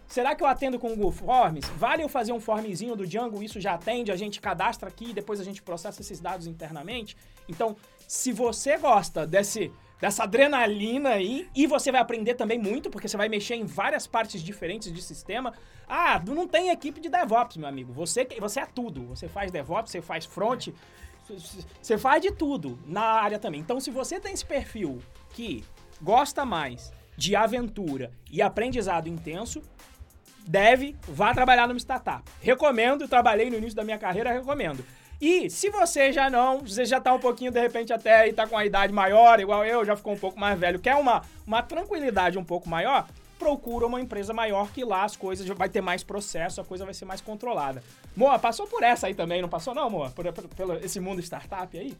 Será que eu atendo com o Google Forms? Vale eu fazer um formzinho do Django? Isso já atende, a gente cadastra aqui e depois a gente processa esses dados internamente? Então, se você gosta desse, dessa adrenalina aí, e você vai aprender também muito, porque você vai mexer em várias partes diferentes de sistema. Ah, não tem equipe de DevOps, meu amigo. Você, você é tudo. Você faz DevOps, você faz front, você faz de tudo na área também. Então, se você tem esse perfil que gosta mais de aventura e aprendizado intenso, deve, vá trabalhar numa startup. Recomendo, trabalhei no início da minha carreira, recomendo. E se você já não, você já tá um pouquinho, de repente, até aí tá com a idade maior, igual eu, já ficou um pouco mais velho, quer uma, uma tranquilidade um pouco maior, procura uma empresa maior que lá as coisas vai ter mais processo, a coisa vai ser mais controlada. Moa, passou por essa aí também, não passou não, Moa? Por, por, por esse mundo startup aí?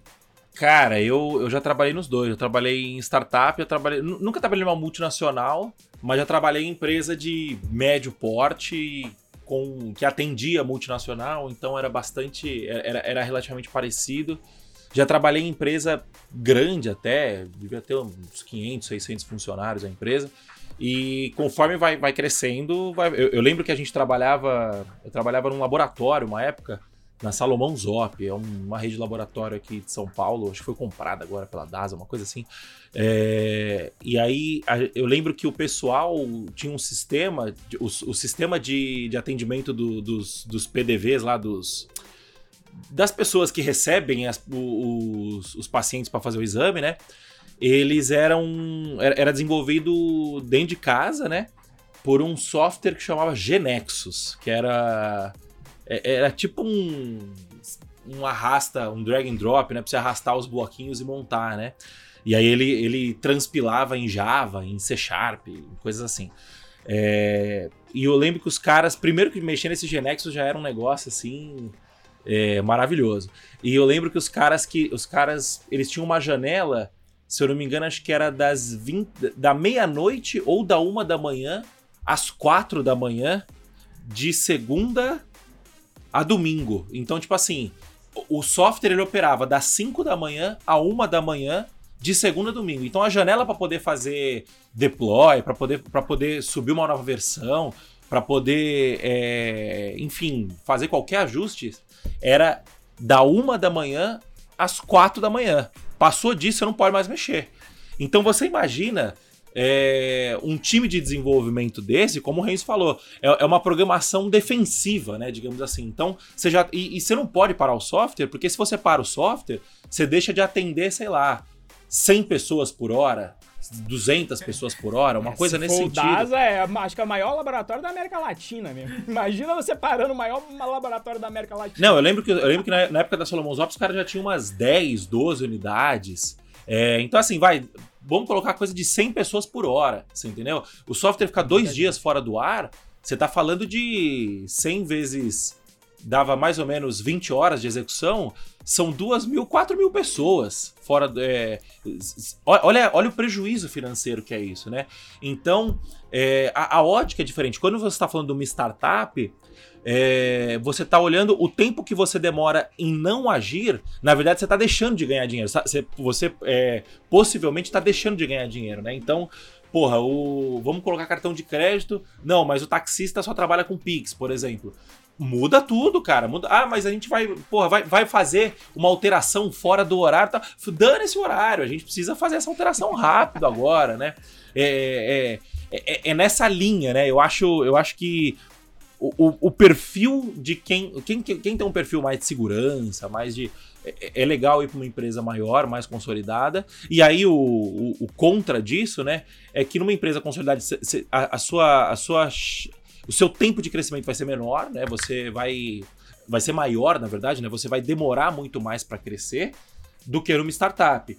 Cara, eu, eu já trabalhei nos dois. Eu trabalhei em startup, eu trabalhei. Nunca trabalhei em uma multinacional, mas já trabalhei em empresa de médio porte com que atendia multinacional, então era bastante. Era, era relativamente parecido. Já trabalhei em empresa grande até, devia ter uns 500, 600 funcionários a empresa. E conforme vai, vai crescendo, vai, eu, eu, lembro que a gente trabalhava, eu trabalhava num laboratório uma época, na Salomão Zop, é uma rede de laboratório aqui de São Paulo, acho que foi comprada agora pela DASA, uma coisa assim. É, e aí eu lembro que o pessoal tinha um sistema, o, o sistema de, de atendimento do, dos, dos PDVs lá, dos das pessoas que recebem as, os, os pacientes para fazer o exame, né? Eles eram. Era desenvolvido dentro de casa, né? Por um software que chamava Genexus, que era é, era tipo um, um arrasta, um drag and drop, né? Pra você arrastar os bloquinhos e montar, né? E aí ele, ele transpilava em Java, em C Sharp, coisas assim. É, e eu lembro que os caras, primeiro que mexer nesse Genexus já era um negócio assim é, maravilhoso. E eu lembro que os caras que os caras, eles tinham uma janela, se eu não me engano, acho que era das 20, da meia-noite ou da uma da manhã às quatro da manhã de segunda a domingo. Então, tipo assim, o software ele operava das 5 da manhã a 1 da manhã de segunda a domingo. Então a janela para poder fazer deploy, para poder, poder subir uma nova versão, para poder, é, enfim, fazer qualquer ajuste, era da 1 da manhã às 4 da manhã. Passou disso, você não pode mais mexer. Então você imagina é, um time de desenvolvimento desse, como o Reis falou, é, é, uma programação defensiva, né? Digamos assim. Então, você já. E, e, você não pode parar o software, porque se você para o software, você deixa de atender, sei lá, 100 pessoas por hora. 200 pessoas por hora, uma é, coisa nesse sentido. O DASA é, acho que é o maior laboratório da América Latina mesmo. Imagina você parando o maior laboratório da América Latina. Não, eu lembro que, eu lembro que na, na época da Solomon Ops, os caras já tinham umas 10, 12 unidades. É, então, assim, vai vamos colocar coisa de 100 pessoas por hora, você entendeu? O software ficar dois dias fora do ar, você tá falando de 100 vezes dava mais ou menos 20 horas de execução, são 2 mil, 4 mil pessoas fora. É, olha, olha o prejuízo financeiro que é isso, né? Então, é, a, a ótica é diferente. Quando você está falando de uma startup, é, você está olhando o tempo que você demora em não agir, na verdade você está deixando de ganhar dinheiro. Você, você é, possivelmente está deixando de ganhar dinheiro, né? Então, porra, o, vamos colocar cartão de crédito. Não, mas o taxista só trabalha com Pix, por exemplo. Muda tudo, cara. Muda. Ah, mas a gente vai, porra, vai, vai fazer uma alteração fora do horário. Tá? Dane esse horário. A gente precisa fazer essa alteração rápido agora, né? É, é, é, é, nessa linha, né? Eu acho, eu acho que o, o, perfil de quem, quem. Quem tem um perfil mais de segurança, mais de. é, é legal ir para uma empresa maior, mais consolidada. E aí o, o, o, contra disso, né, é que numa empresa consolidada a, a, sua, a sua, o seu tempo de crescimento vai ser menor, né? Você vai vai ser maior, na verdade, né? Você vai demorar muito mais para crescer do que numa startup.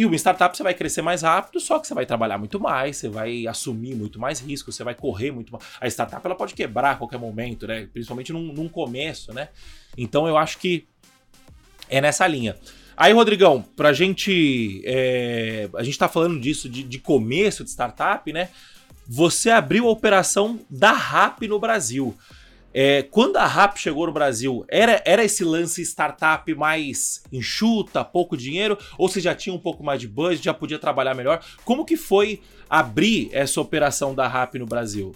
E uma startup você vai crescer mais rápido, só que você vai trabalhar muito mais, você vai assumir muito mais risco, você vai correr muito mais. A startup ela pode quebrar a qualquer momento, né? Principalmente num, num começo, né? Então eu acho que é nessa linha. Aí, Rodrigão, pra gente. É, a gente tá falando disso de, de começo de startup, né? Você abriu a operação da RAP no Brasil. É, quando a RAP chegou no Brasil, era, era esse lance startup mais enxuta, pouco dinheiro? Ou você já tinha um pouco mais de budget, já podia trabalhar melhor? Como que foi abrir essa operação da RAP no Brasil?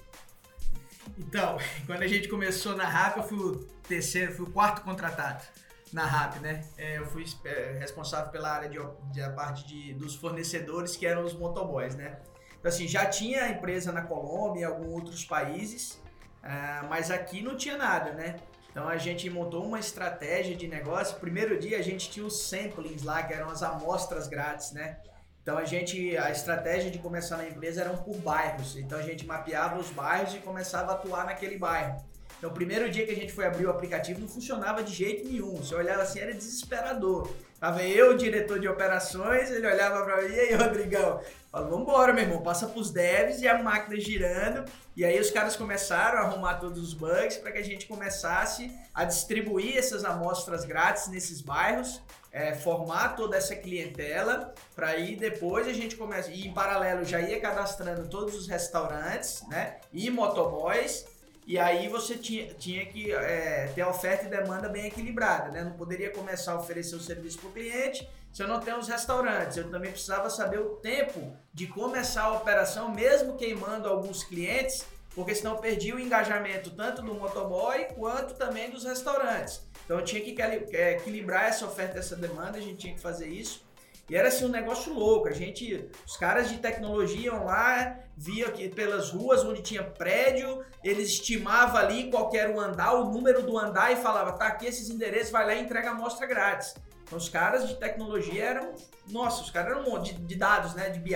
Então, quando a gente começou na RAP, eu fui o terceiro, fui o quarto contratado na RAP, né? É, eu fui é, responsável pela área de, de parte de, dos fornecedores, que eram os motoboys, né? Então, assim, já tinha empresa na Colômbia e alguns outros países, uh, mas aqui não tinha nada, né? Então a gente montou uma estratégia de negócio. Primeiro dia a gente tinha os samplings lá, que eram as amostras grátis, né? Então a gente, a estratégia de começar na empresa eram por bairros. Então a gente mapeava os bairros e começava a atuar naquele bairro. Então, o primeiro dia que a gente foi abrir o aplicativo não funcionava de jeito nenhum. Você olhava assim, era desesperador. Tava eu, o diretor de operações, ele olhava para mim, e aí, Rodrigão? Falou, vambora, meu irmão, passa pros devs e a máquina girando. E aí os caras começaram a arrumar todos os bugs para que a gente começasse a distribuir essas amostras grátis nesses bairros, é, formar toda essa clientela, para aí depois a gente começa. E em paralelo já ia cadastrando todos os restaurantes, né? E motoboys e aí você tinha, tinha que é, ter oferta e demanda bem equilibrada, né? Não poderia começar a oferecer o serviço para o cliente se eu não tenho os restaurantes. Eu também precisava saber o tempo de começar a operação, mesmo queimando alguns clientes, porque senão eu perdia o engajamento tanto do motoboy quanto também dos restaurantes. Então eu tinha que equilibrar essa oferta e essa demanda, a gente tinha que fazer isso. E era assim um negócio louco. A gente, os caras de tecnologia iam lá, via que pelas ruas onde tinha prédio, eles estimavam ali qual era o andar, o número do andar e falava, tá aqui esses endereços, vai lá e entrega a amostra grátis. Então os caras de tecnologia eram, nossa, os caras eram um monte de, de dados, né, de BI.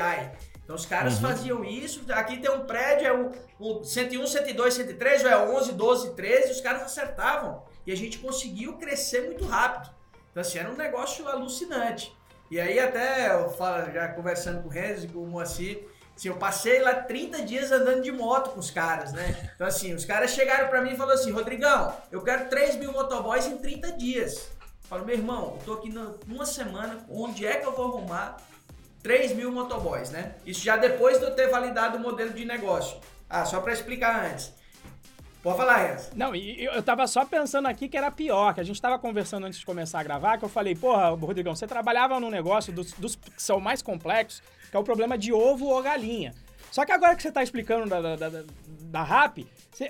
Então os caras uhum. faziam isso, aqui tem um prédio, é o, o 101, 102, 103, ou é 11, 12, 13, os caras acertavam. E a gente conseguiu crescer muito rápido. Então assim, era um negócio alucinante. E aí até eu falo, já conversando com o e com o Moacir, assim, eu passei lá 30 dias andando de moto com os caras, né? Então assim, os caras chegaram para mim e falaram assim, Rodrigão, eu quero 3 mil motoboys em 30 dias. Eu falo, meu irmão, eu tô aqui numa semana, onde é que eu vou arrumar 3 mil motoboys, né? Isso já depois de eu ter validado o modelo de negócio. Ah, só para explicar antes. Pode falar, Enzo. Não, e eu tava só pensando aqui que era pior, que a gente tava conversando antes de começar a gravar, que eu falei, porra, Rodrigão, você trabalhava num negócio dos, dos que são mais complexos, que é o problema de ovo ou galinha. Só que agora que você tá explicando da, da, da, da RAP,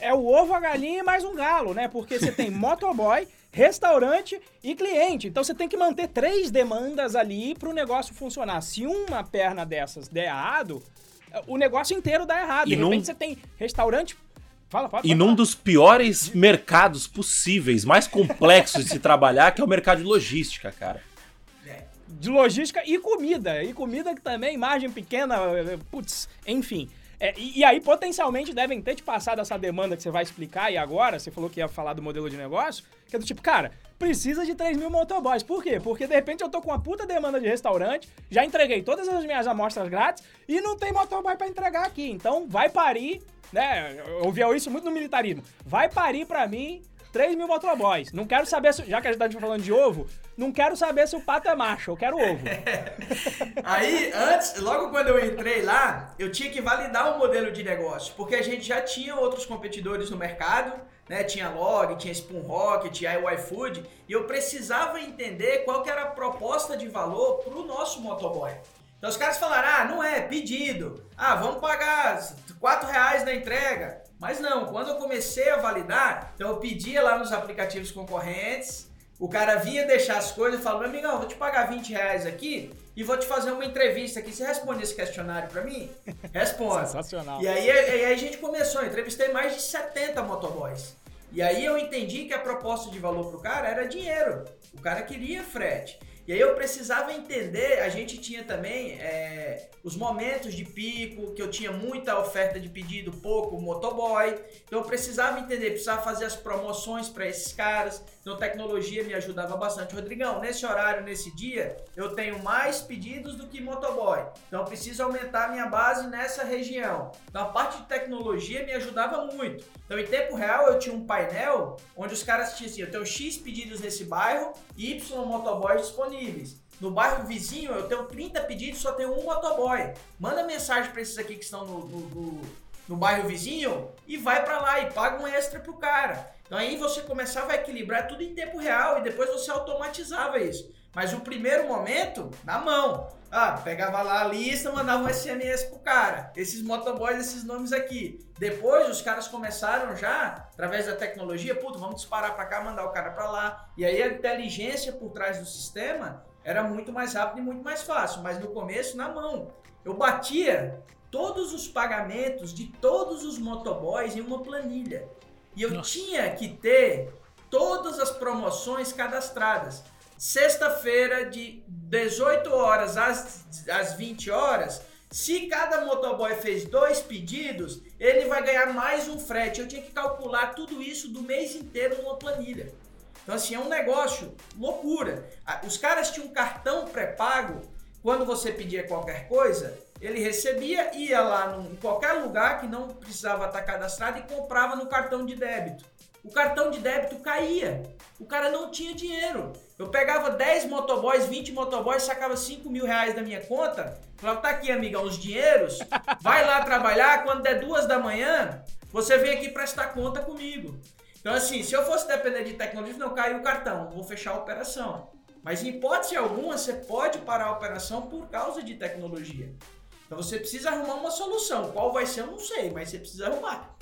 é o ovo, a galinha e mais um galo, né? Porque você tem motoboy, restaurante e cliente. Então você tem que manter três demandas ali para o negócio funcionar. Se uma perna dessas der errado, o negócio inteiro dá errado. E de repente você tem restaurante, Fala, fala, e num dos piores mercados possíveis, mais complexos de se trabalhar, que é o mercado de logística, cara. É, de logística e comida. E comida que também, margem pequena, putz, enfim. É, e, e, aí, potencialmente, devem ter te passado essa demanda que você vai explicar, e agora, você falou que ia falar do modelo de negócio, que é do tipo, cara, precisa de 3 mil motoboys. Por quê? Porque de repente eu tô com uma puta demanda de restaurante, já entreguei todas as minhas amostras grátis e não tem motoboy para entregar aqui. Então, vai parir né? Eu ouvia isso muito no militarismo. Vai parir para mim 3 mil motoboys. Não quero saber se. Já que a gente tá falando de ovo, não quero saber se o pato é macho, eu quero ovo. Aí, antes, logo quando eu entrei lá, eu tinha que validar o modelo de negócio, porque a gente já tinha outros competidores no mercado, né? Tinha Log, tinha Spoon Rocket, tinha iFood, e eu precisava entender qual que era a proposta de valor pro nosso motoboy. Então os caras falaram, ah, não é, pedido. Ah, vamos pagar 4 reais na entrega. Mas não, quando eu comecei a validar, então eu pedia lá nos aplicativos concorrentes, o cara vinha deixar as coisas e falava, meu amigão, vou te pagar 20 reais aqui e vou te fazer uma entrevista aqui. Você responde esse questionário para mim? Responde. Sensacional. E aí, e aí a gente começou, eu entrevistei mais de 70 motoboys. E aí eu entendi que a proposta de valor pro cara era dinheiro. O cara queria frete. E aí eu precisava entender, a gente tinha também é, os momentos de pico, que eu tinha muita oferta de pedido, pouco motoboy. Então eu precisava entender, precisava fazer as promoções para esses caras. Então tecnologia me ajudava bastante. Rodrigão, nesse horário, nesse dia, eu tenho mais pedidos do que motoboy. Então eu preciso aumentar minha base nessa região. Então a parte de tecnologia me ajudava muito. Então em tempo real eu tinha um painel onde os caras tinham assim, eu tenho X pedidos nesse bairro Y motoboys disponíveis. No bairro vizinho eu tenho 30 pedidos, só tenho um motoboy. Manda mensagem para esses aqui que estão no, no, no, no bairro vizinho e vai para lá e paga um extra pro cara. Então aí você começava a equilibrar tudo em tempo real e depois você automatizava isso. Mas o primeiro momento, na mão. Ah, pegava lá a lista, mandava um SMS pro cara. Esses motoboys, esses nomes aqui. Depois os caras começaram já, através da tecnologia, puta, vamos disparar para cá, mandar o cara para lá. E aí a inteligência por trás do sistema era muito mais rápido e muito mais fácil. Mas no começo, na mão. Eu batia todos os pagamentos de todos os motoboys em uma planilha. E eu Nossa. tinha que ter todas as promoções cadastradas. Sexta-feira, de 18 horas às, às 20 horas, se cada motoboy fez dois pedidos, ele vai ganhar mais um frete. Eu tinha que calcular tudo isso do mês inteiro numa planilha. Então, assim, é um negócio loucura. Os caras tinham um cartão pré-pago. Quando você pedia qualquer coisa, ele recebia, ia lá em qualquer lugar que não precisava estar cadastrado e comprava no cartão de débito. O cartão de débito caía. O cara não tinha dinheiro. Eu pegava 10 motoboys, 20 motoboys, sacava 5 mil reais da minha conta. Falava, tá aqui, amigão, os dinheiros. Vai lá trabalhar. Quando der duas da manhã, você vem aqui prestar conta comigo. Então, assim, se eu fosse depender de tecnologia, não caiu o cartão, vou fechar a operação. Mas em hipótese alguma, você pode parar a operação por causa de tecnologia. Então você precisa arrumar uma solução. Qual vai ser, eu não sei, mas você precisa arrumar.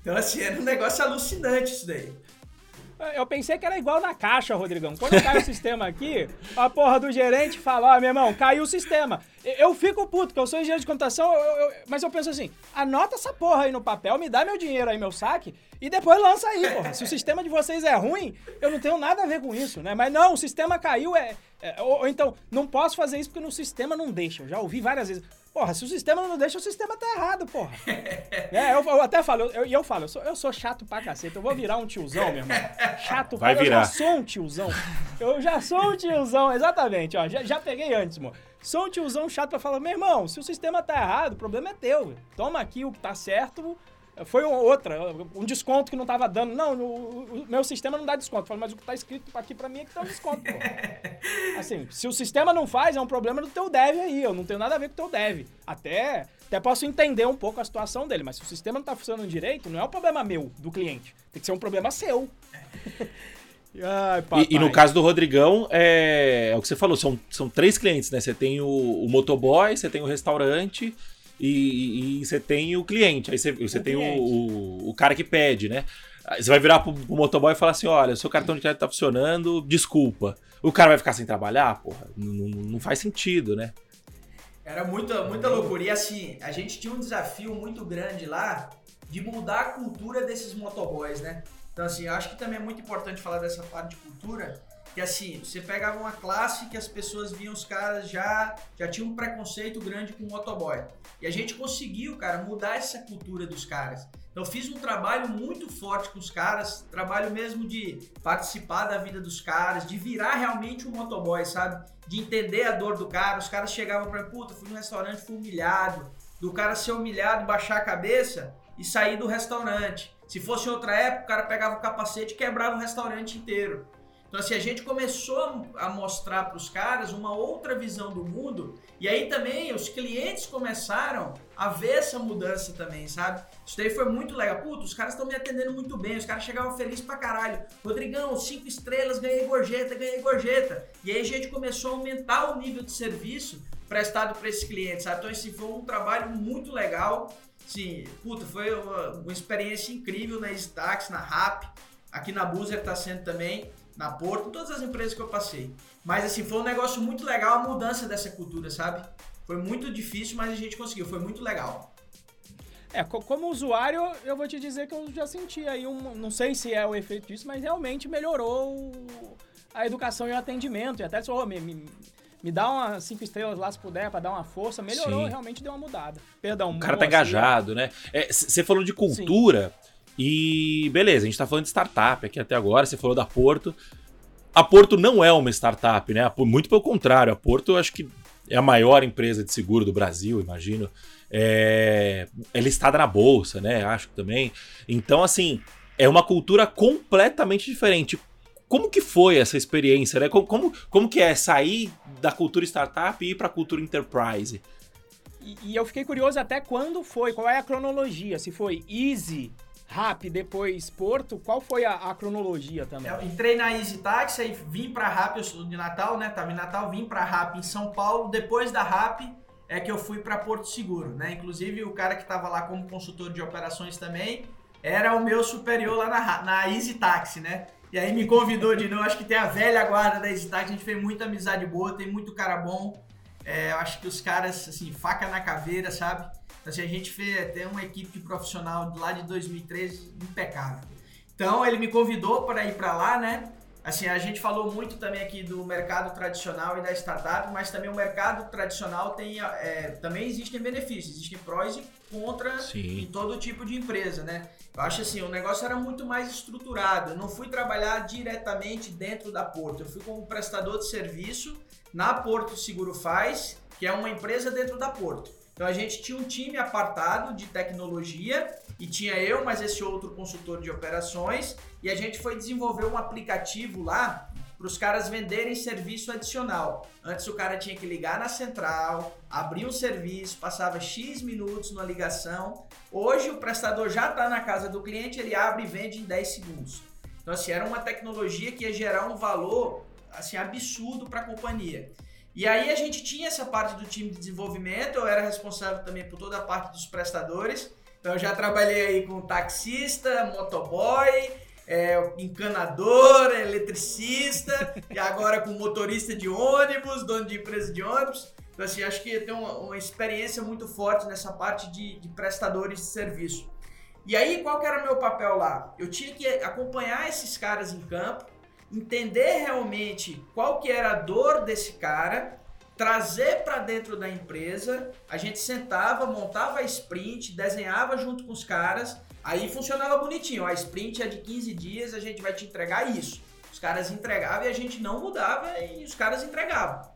Então, assim, era um negócio alucinante isso daí. Eu pensei que era igual na caixa, Rodrigão. Quando cai o sistema aqui, a porra do gerente fala: Ó, oh, meu irmão, caiu o sistema. Eu fico puto, que eu sou engenheiro de computação, eu, eu, mas eu penso assim: anota essa porra aí no papel, me dá meu dinheiro aí, meu saque, e depois lança aí, porra. Se o sistema de vocês é ruim, eu não tenho nada a ver com isso, né? Mas não, o sistema caiu, é. é ou, ou, então, não posso fazer isso porque no sistema não deixa. Eu já ouvi várias vezes. Porra, se o sistema não deixa, o sistema tá errado, porra. é, eu, eu, até falo, e eu, eu, falo, eu sou, eu sou chato pra cacete. Eu vou virar um tiozão, meu irmão. Chato Vai pra virar. Eu já sou um tiozão. Eu já sou um tiozão, exatamente, ó. Já, já peguei antes, mano. Sou um tiozão chato pra falar, meu irmão, se o sistema tá errado, o problema é teu. Toma aqui o que tá certo, foi outra, um desconto que não tava dando. Não, o, o meu sistema não dá desconto. Falei, mas o que tá escrito aqui para mim é que tá um desconto, pô. Assim, se o sistema não faz, é um problema do teu dev aí. Eu não tenho nada a ver com o teu dev. Até, até posso entender um pouco a situação dele, mas se o sistema não tá funcionando direito, não é um problema meu, do cliente. Tem que ser um problema seu. Ai, e, e, no caso do Rodrigão, é, é, o que você falou, são, são três clientes, né? Você tem o, o motoboy, você tem o restaurante e, e, você tem o cliente. Aí você, você tem o, o, o, cara que pede, né? Aí você vai virar pro, pro motoboy e falar assim: olha, seu cartão de crédito tá funcionando, desculpa. O cara vai ficar sem trabalhar? Porra, não, não faz sentido, né? Era muita, muita loucura. E assim, a gente tinha um desafio muito grande lá de mudar a cultura desses motoboys, né? Então, assim, eu acho que também é muito importante falar dessa parte de cultura, que assim, você pegava uma classe que as pessoas viam os caras já já tinham um preconceito grande com o motoboy. E a gente conseguiu, cara, mudar essa cultura dos caras. Então fiz um trabalho muito forte com os caras, trabalho mesmo de participar da vida dos caras, de virar realmente um motoboy, sabe? De entender a dor do cara. Os caras chegavam para puta, fui no restaurante, fui humilhado. Do cara ser humilhado, baixar a cabeça e sair do restaurante. Se fosse outra época, o cara pegava o capacete e quebrava o restaurante inteiro. Então, assim, a gente começou a mostrar para os caras uma outra visão do mundo, e aí também os clientes começaram a ver essa mudança também, sabe? Isso daí foi muito legal. Puta, os caras estão me atendendo muito bem, os caras chegavam felizes pra caralho. Rodrigão, cinco estrelas, ganhei gorjeta, ganhei gorjeta. E aí a gente começou a aumentar o nível de serviço prestado para esses clientes, sabe? Então, esse foi um trabalho muito legal. Sim, puta, foi uma, uma experiência incrível na Stax, na RAP, aqui na Buzer tá sendo também na Porto, em todas as empresas que eu passei. Mas assim, foi um negócio muito legal a mudança dessa cultura, sabe? Foi muito difícil, mas a gente conseguiu, foi muito legal. É, como usuário, eu vou te dizer que eu já senti aí um. Não sei se é o efeito disso, mas realmente melhorou a educação e o atendimento. E até se oh, me, me, me dá umas cinco estrelas lá se puder, pra dar uma força. Melhorou, Sim. realmente deu uma mudada. Perdão. O cara tá engajado, né? Você é, falou de cultura. E beleza, a gente tá falando de startup aqui até agora, você falou da Porto. A Porto não é uma startup, né? Muito pelo contrário, a Porto acho que é a maior empresa de seguro do Brasil, imagino. É, é listada na bolsa, né? Acho que também. Então, assim, é uma cultura completamente diferente. Como que foi essa experiência, né? Como, como, como que é sair da cultura startup e ir para a cultura enterprise? E, e, eu fiquei curioso até quando foi, qual é a cronologia, se foi easy, RAP, depois Porto, qual foi a, a cronologia também? Eu entrei na Easy Taxi, aí vim para RAP, eu sou de Natal, né? Tava em Natal, vim para RAP em São Paulo, depois da RAP é que eu fui para Porto Seguro, né? Inclusive o cara que estava lá como consultor de operações também era o meu superior lá na, na Easy Taxi, né? E aí me convidou de novo, acho que tem a velha guarda da Easy Taxi, a gente fez muita amizade boa, tem muito cara bom. É, acho que os caras, assim, faca na caveira, sabe? Assim, a gente fez até uma equipe de profissional lá de 2013 impecável. Então ele me convidou para ir para lá, né? Assim, a gente falou muito também aqui do mercado tradicional e da startup, mas também o mercado tradicional tem, é, também existem benefícios, existem prós e contras em todo tipo de empresa, né? Eu acho assim, o negócio era muito mais estruturado. Eu não fui trabalhar diretamente dentro da Porto, eu fui como prestador de serviço na Porto Seguro Faz, que é uma empresa dentro da Porto. Então a gente tinha um time apartado de tecnologia e tinha eu, mais esse outro consultor de operações, e a gente foi desenvolver um aplicativo lá para os caras venderem serviço adicional. Antes o cara tinha que ligar na central, abrir um serviço, passava X minutos na ligação. Hoje o prestador já está na casa do cliente, ele abre e vende em 10 segundos. Então assim, era uma tecnologia que ia gerar um valor assim absurdo para a companhia. E aí a gente tinha essa parte do time de desenvolvimento, eu era responsável também por toda a parte dos prestadores. Então eu já trabalhei aí com taxista, motoboy, é, encanador, eletricista, e agora com motorista de ônibus, dono de empresa de ônibus. Então assim, acho que tem uma, uma experiência muito forte nessa parte de, de prestadores de serviço. E aí, qual que era o meu papel lá? Eu tinha que acompanhar esses caras em campo, entender realmente qual que era a dor desse cara, trazer para dentro da empresa, a gente sentava, montava a sprint, desenhava junto com os caras, aí funcionava bonitinho, a sprint é de 15 dias, a gente vai te entregar isso. Os caras entregavam e a gente não mudava e os caras entregavam.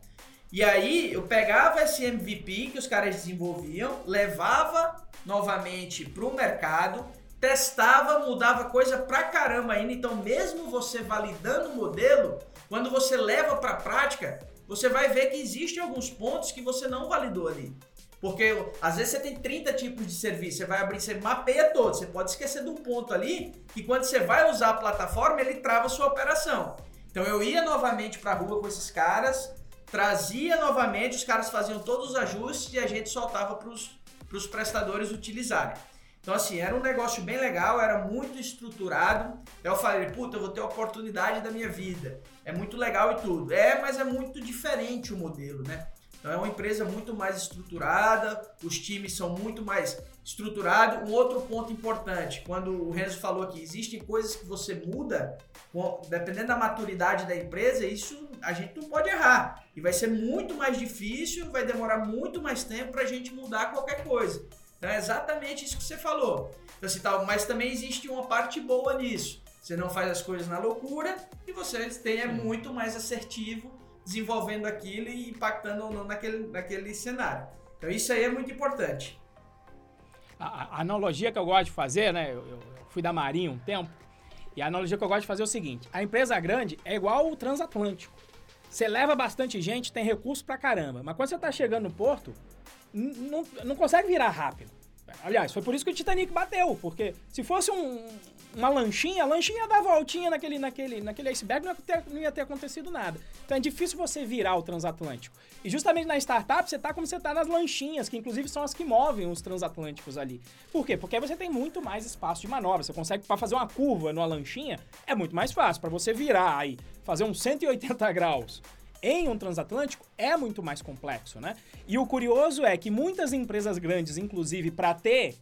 E aí eu pegava esse MVP que os caras desenvolviam, levava novamente para o mercado, testava, mudava coisa pra caramba ainda. Então, mesmo você validando o modelo, quando você leva para a prática, você vai ver que existem alguns pontos que você não validou ali. Porque às vezes você tem 30 tipos de serviço, você vai abrir, você mapeia todos, você pode esquecer de um ponto ali que quando você vai usar a plataforma, ele trava a sua operação. Então eu ia novamente para a rua com esses caras, trazia novamente, os caras faziam todos os ajustes e a gente soltava para os prestadores utilizarem. Então, assim, era um negócio bem legal, era muito estruturado. Eu falei, puta, eu vou ter a oportunidade da minha vida. É muito legal e tudo. É, mas é muito diferente o modelo, né? Então é uma empresa muito mais estruturada, os times são muito mais estruturados. Um outro ponto importante, quando o Renzo falou que existem coisas que você muda, dependendo da maturidade da empresa, isso a gente não pode errar. E vai ser muito mais difícil, vai demorar muito mais tempo para a gente mudar qualquer coisa. Então é exatamente isso que você falou. Então, assim, tal, mas também existe uma parte boa nisso. Você não faz as coisas na loucura e você tem, é muito mais assertivo desenvolvendo aquilo e impactando ou não naquele, naquele cenário. Então isso aí é muito importante. A, a analogia que eu gosto de fazer, né? Eu, eu, fui da Marinha um tempo, e a analogia que eu gosto de fazer é o seguinte: a empresa grande é igual o transatlântico. Você leva bastante gente, tem recurso pra caramba. Mas quando você tá chegando no porto, não, não consegue virar rápido. Aliás, foi por isso que o Titanic bateu, porque se fosse um, uma lanchinha, a lanchinha dar voltinha naquele, naquele, naquele iceberg, não ia, ter, não ia ter acontecido nada. Então é difícil você virar o transatlântico. E justamente na startup, você tá como você tá nas lanchinhas, que inclusive são as que movem os transatlânticos ali. Por quê? Porque aí você tem muito mais espaço de manobra. Você consegue, para fazer uma curva numa lanchinha, é muito mais fácil. para você virar aí, fazer uns 180 graus em um transatlântico é muito mais complexo, né? E o curioso é que muitas empresas grandes, inclusive para ter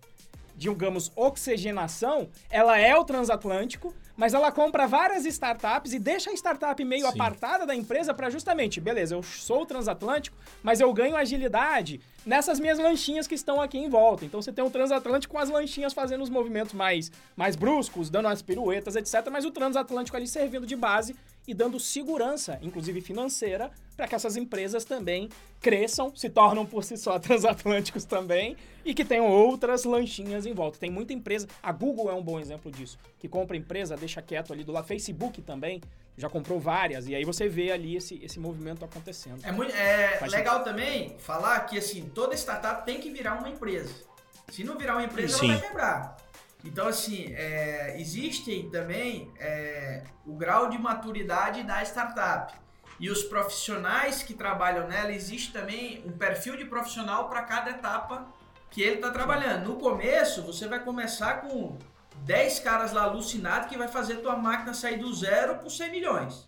digamos, oxigenação, ela é o transatlântico, mas ela compra várias startups e deixa a startup meio Sim. apartada da empresa para justamente, beleza, eu sou o transatlântico, mas eu ganho agilidade nessas minhas lanchinhas que estão aqui em volta. Então você tem um transatlântico com as lanchinhas fazendo os movimentos mais, mais bruscos, dando as piruetas, etc. Mas o transatlântico ali servindo de base e dando segurança, inclusive financeira, para que essas empresas também cresçam, se tornam por si só transatlânticos também e que tenham outras lanchinhas em volta. Tem muita empresa, a Google é um bom exemplo disso, que compra empresa, deixa quieto ali do lado. Facebook também já comprou várias e aí você vê ali esse, esse movimento acontecendo. É, muito, é Faz legal também falar que assim, toda startup tem que virar uma empresa. Se não virar uma empresa, Sim. ela vai quebrar. Então, assim, é, existem também é, o grau de maturidade da startup. E os profissionais que trabalham nela, existe também um perfil de profissional para cada etapa que ele está trabalhando. No começo, você vai começar com 10 caras lá alucinados que vai fazer tua máquina sair do zero por 100 milhões.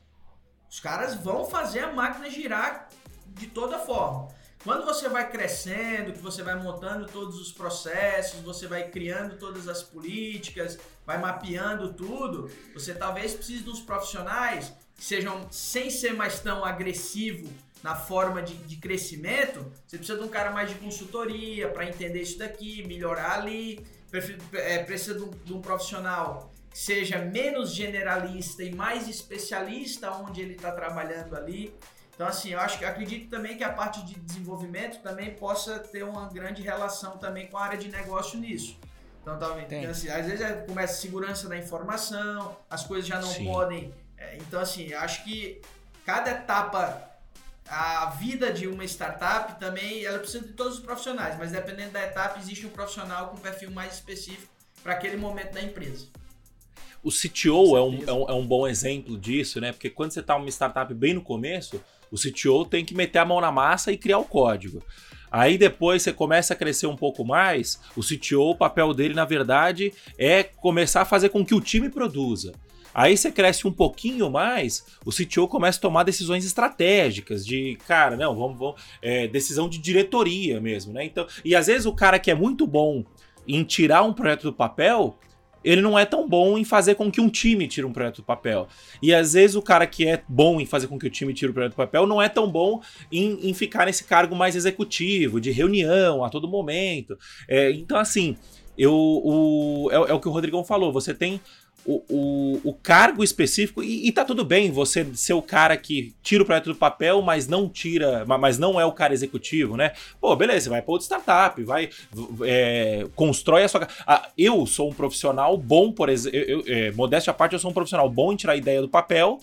Os caras vão fazer a máquina girar de toda forma. Quando você vai crescendo, que você vai montando todos os processos, você vai criando todas as políticas, vai mapeando tudo, você talvez precise de uns profissionais que sejam, sem ser mais tão agressivo na forma de, de crescimento, você precisa de um cara mais de consultoria para entender isso daqui, melhorar ali, é, precisa de um, de um profissional que seja menos generalista e mais especialista onde ele está trabalhando ali. Então, assim, eu acho que acredito também que a parte de desenvolvimento também possa ter uma grande relação também com a área de negócio nisso. Então, talvez, Tem. assim, às vezes é- começa a segurança da informação, as coisas já não Sim. podem. é, então, assim, eu acho que cada etapa, a vida de uma startup também, ela precisa de todos os profissionais, mas dependendo da etapa, existe um profissional com um perfil mais específico para aquele momento da empresa. O CTO é um, é, um, é um bom exemplo disso, né? Porque quando você tá uma startup bem no começo, o CTO tem que meter a mão na massa e criar o código. Aí depois você começa a crescer um pouco mais, o CTO, o papel dele, na verdade, é começar a fazer com que o time produza. Aí você cresce um pouquinho mais, o CTO começa a tomar decisões estratégicas de, cara, não, vamos, vamos é, decisão de diretoria mesmo, né? Então, e às vezes o cara que é muito bom em tirar um projeto do papel, ele não é tão bom em fazer com que um time tire um projeto do papel. E às vezes o cara que é bom em fazer com que o time tire o projeto do papel não é tão bom em, em ficar nesse cargo mais executivo, de reunião a todo momento. É, então, assim, eu, o, é, é o que o Rodrigão falou. Você tem o, o, cargo específico, e, e tá tudo bem você ser o cara que tira o projeto do papel, mas não tira, ma- mas não é o cara executivo, né? Pô, beleza, vai pra outra startup, vai, é, constrói a sua. Ah, eu sou um profissional bom, por exemplo, modéstia à parte, eu sou um profissional bom em tirar a ideia do papel,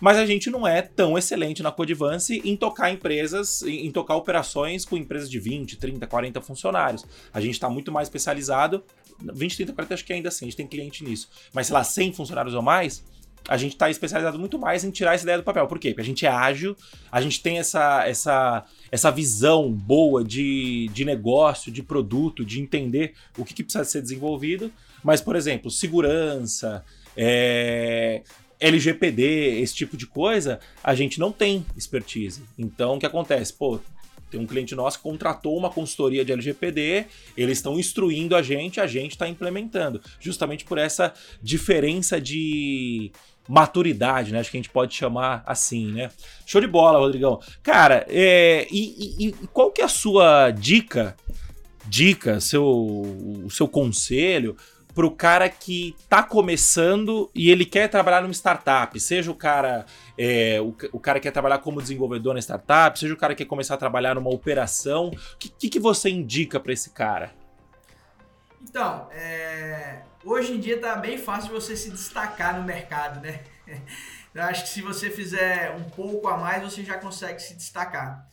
mas a gente não é tão excelente na Codivance em tocar empresas, em, tocar operações com empresas de 20, 30, 40 funcionários. A gente está muito mais especializado. 20, 30, 40 acho que ainda assim, a gente tem cliente nisso. Mas sei lá, 100 funcionários ou mais, a gente está especializado muito mais em tirar essa ideia do papel. Por quê? Porque a gente é ágil, a gente tem essa, essa, essa visão boa de, de negócio, de produto, de entender o que, que precisa ser desenvolvido. Mas, por exemplo, segurança, é, LGPD, esse tipo de coisa, a gente não tem expertise. Então, o que acontece? Pô, tem um cliente nosso que contratou uma consultoria de LGPD, eles estão instruindo a gente, a gente está implementando. Justamente por essa diferença de maturidade, né? Acho que a gente pode chamar assim, né? Show de bola, Rodrigão. Cara, é, e, e- qual que é a sua dica, dica, seu, o seu conselho pro cara que tá começando e ele quer trabalhar numa startup, seja o cara é, o, o cara quer trabalhar como desenvolvedor na startup, seja o cara que quer começar a trabalhar numa operação, o que, que, que você indica para esse cara? Então, é, hoje em dia tá bem fácil você se destacar no mercado, né? Eu acho que se você fizer um pouco a mais, você já consegue se destacar.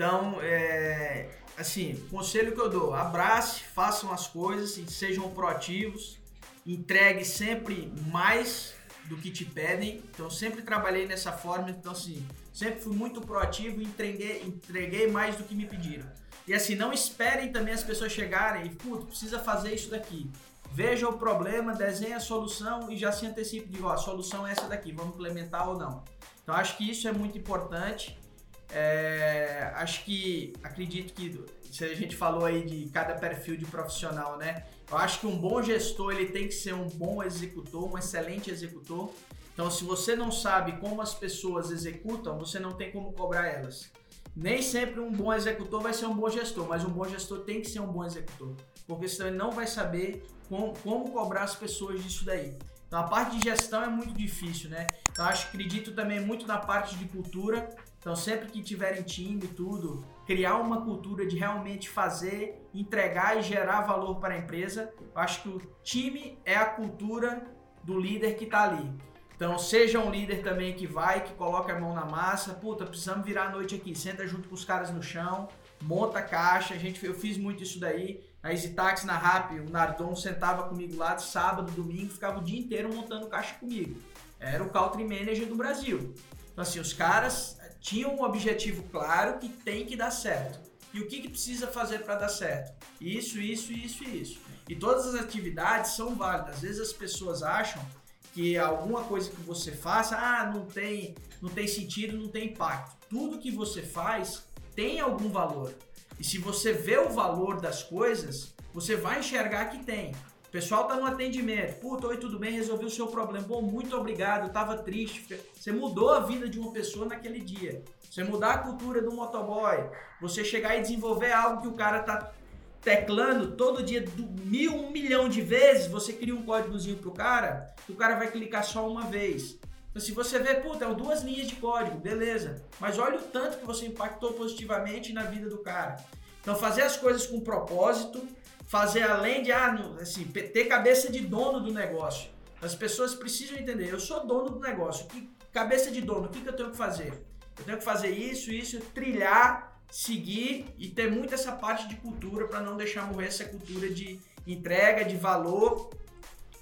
Então, é, assim, conselho que eu dou, abrace, façam as coisas, e sejam proativos, entregue sempre mais do que te pedem. Então, sempre trabalhei nessa forma, então assim, sempre fui muito proativo e entreguei, entreguei mais do que me pediram. E assim, não esperem também as pessoas chegarem e, putz, precisa fazer isso daqui. Veja o problema, desenhe a solução e já se antecipe de, ó, a solução é essa daqui, vamos implementar ou não. Então acho que isso é muito importante. É, acho que, acredito que, se a gente falou aí de cada perfil de profissional, né? Eu acho que um bom gestor, ele tem que ser um bom executor, um excelente executor. Então, se você não sabe como as pessoas executam, você não tem como cobrar elas. Nem sempre um bom executor vai ser um bom gestor, mas um bom gestor tem que ser um bom executor, porque senão ele não vai saber como, como cobrar as pessoas disso daí. Então a parte de gestão é muito difícil, né? Então acho acredito também muito na parte de cultura. Então sempre que tiverem time e tudo, criar uma cultura de realmente fazer, entregar e gerar valor para a empresa. Eu acho que o time é a cultura do líder que está ali. Então seja um líder também que vai, que coloca a mão na massa. Puta, precisamos virar a noite aqui. Senta junto com os caras no chão, monta a caixa. A gente, eu fiz muito isso daí. Na EasyTax, na RAP, o Nardon sentava comigo lá de sábado, domingo, ficava o dia inteiro montando caixa comigo. Era o Country Manager do Brasil. Então, assim, os caras tinham um objetivo claro que tem que dar certo. E o que, que precisa fazer para dar certo? Isso, isso, isso e isso. E todas as atividades são válidas. Às vezes as pessoas acham que alguma coisa que você faça, ah, não tem, não tem sentido, não tem impacto. Tudo que você faz tem algum valor. E se você vê o valor das coisas, você vai enxergar que tem. O pessoal tá no atendimento. Puta, oi, tudo bem? Resolvi o seu problema. Bom, muito obrigado. Eu tava triste. Você mudou a vida de uma pessoa naquele dia. Você mudar a cultura do motoboy. Você chegar e desenvolver algo que o cara tá teclando todo dia do mil, um milhão de vezes. Você cria um códigozinho pro cara, que o cara vai clicar só uma vez. Então, se você vê, puta, é duas linhas de código, beleza. Mas olha o tanto que você impactou positivamente na vida do cara. Então, fazer as coisas com propósito, fazer além de, ah, assim, ter cabeça de dono do negócio. As pessoas precisam entender, eu sou dono do negócio. Que, cabeça de dono, o que, que eu tenho que fazer? Eu tenho que fazer isso, isso, trilhar, seguir e ter muito essa parte de cultura para não deixar morrer essa cultura de entrega, de valor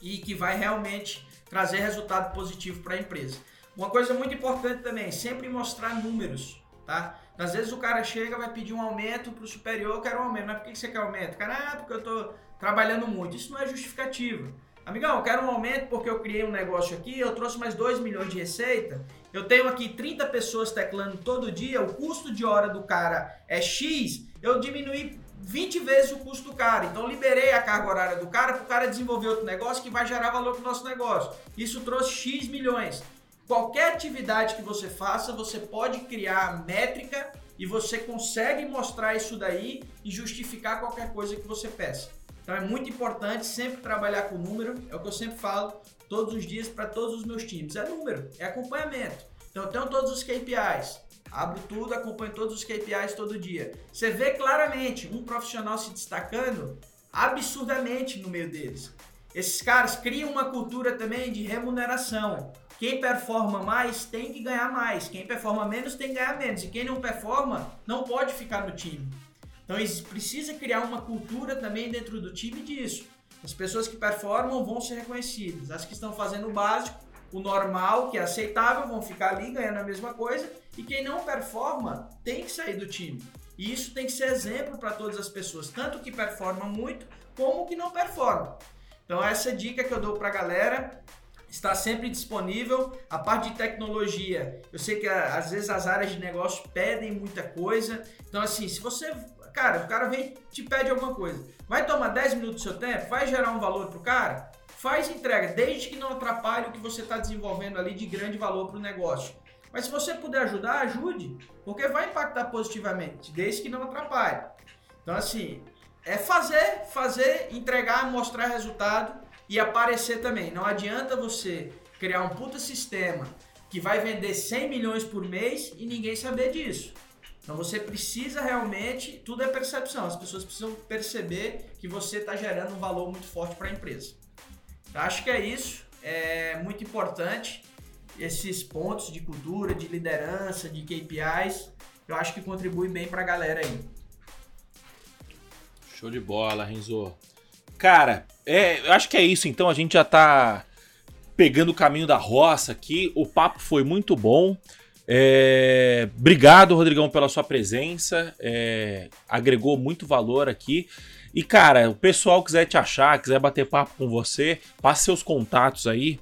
e que vai realmente trazer resultado positivo para a empresa. Uma coisa muito importante também, sempre mostrar números, tá? Às vezes o cara chega, vai pedir um aumento para o superior, eu quero um aumento, mas por que você quer aumento? Cara, ah, porque eu estou trabalhando muito. Isso não é justificativo. Amigão, eu quero um aumento porque eu criei um negócio aqui, eu trouxe mais 2 milhões de receita, eu tenho aqui 30 pessoas teclando todo dia, o custo de hora do cara é X, eu diminuí 20 vezes o custo do cara. Então liberei a carga horária do cara para o cara desenvolver outro negócio que vai gerar valor para o nosso negócio. Isso trouxe X milhões. Qualquer atividade que você faça, você pode criar métrica e você consegue mostrar isso daí e justificar qualquer coisa que você peça. Então é muito importante sempre trabalhar com número, é o que eu sempre falo todos os dias para todos os meus times. É número, é acompanhamento. Então eu tenho todos os KPIs. Abro tudo, acompanho todos os KPIs todo dia. Você vê claramente um profissional se destacando absurdamente no meio deles. Esses caras criam uma cultura também de remuneração. Quem performa mais tem que ganhar mais. Quem performa menos tem que ganhar menos. E quem não performa não pode ficar no time. Então precisa criar uma cultura também dentro do time disso. As pessoas que performam vão ser reconhecidas. As que estão fazendo o básico o normal, que é aceitável, vão ficar ali ganhando a mesma coisa, e quem não performa tem que sair do time. E isso tem que ser exemplo para todas as pessoas, tanto que performam muito como que não performam. Então essa dica que eu dou para a galera. Está sempre disponível. A parte de tecnologia, eu sei que às vezes as áreas de negócio pedem muita coisa. Então, assim, se você. Cara, o cara vem te pede alguma coisa. Vai tomar 10 minutos do seu tempo? Vai gerar um valor pro cara? faz entrega, desde que não atrapalhe o que você está desenvolvendo ali de grande valor para o negócio. Mas se você puder ajudar, ajude, porque vai impactar positivamente, desde que não atrapalhe. Então, assim, é fazer, fazer, entregar, mostrar resultado e aparecer também. Não adianta você criar um puta sistema que vai vender 100 milhões por mês e ninguém saber disso. Então você precisa realmente, tudo é percepção, as pessoas precisam perceber que você está gerando um valor muito forte para a empresa. Acho que é isso. É muito importante esses pontos de cultura, de liderança, de KPIs. Eu acho que contribui bem para a galera aí. Show de bola, Renzo. Cara, é, eu acho que é isso. Então a gente já tá pegando o caminho da roça aqui. O papo foi muito bom. É, obrigado, Rodrigão, pela sua presença. É, agregou muito valor aqui. E, cara, o pessoal quiser te achar, quiser bater papo com você, passe seus contatos aí.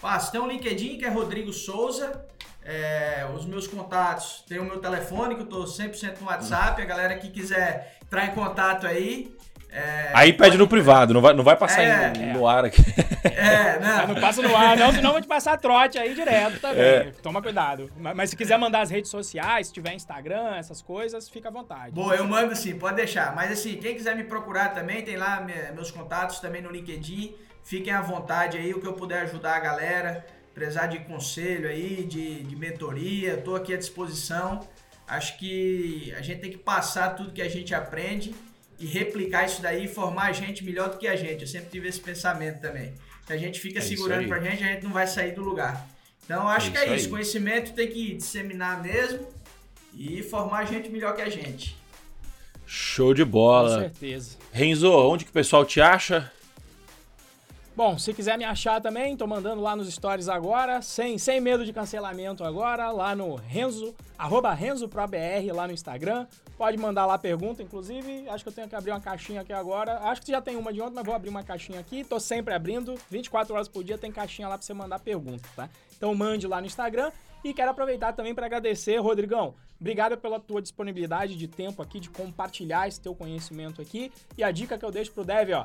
Passe, tem um LinkedIn que é Rodrigo Souza. É, os meus contatos, tem o meu telefone, que eu tô 100% no WhatsApp. A galera que quiser entrar em contato aí. É, aí pede no privado, não vai, não vai passar é, no, no, ar aqui. É, não. não passa no ar, não, senão eu vou te passar trote aí direto também. É. Toma cuidado. Mas, mas, se quiser mandar as redes sociais, se tiver Instagram, essas coisas, fica à vontade. Boa, eu mando sim, pode deixar. Mas assim, quem quiser me procurar também, tem lá meus contatos também no LinkedIn. Fiquem à vontade aí, o que eu puder ajudar a galera precisar de conselho aí, de, de mentoria, estou aqui à disposição. Acho que a gente tem que passar tudo que a gente aprende e replicar isso daí e formar a gente melhor do que a gente. Eu sempre tive esse pensamento também. Se a gente fica é segurando pra gente, a gente não vai sair do lugar. Então acho é que é isso. Aí. Conhecimento tem que disseminar mesmo e formar a gente melhor que a gente. Show de bola. Com certeza. Renzo, onde que o pessoal te acha? Bom, se quiser me achar também, tô mandando lá nos stories agora, sem, sem medo de cancelamento agora, lá no Renzo, arroba RenzoProBR lá no Instagram. Pode mandar lá pergunta, inclusive, acho que eu tenho que abrir uma caixinha aqui agora. Acho que já tem uma de ontem, mas vou abrir uma caixinha aqui. Tô sempre abrindo, 24 horas por dia tem caixinha lá pra você mandar pergunta, tá? Então mande lá no Instagram. E quero aproveitar também para agradecer, Rodrigão. Obrigado pela tua disponibilidade de tempo aqui, de compartilhar esse teu conhecimento aqui. E a dica que eu deixo pro Dev, ó,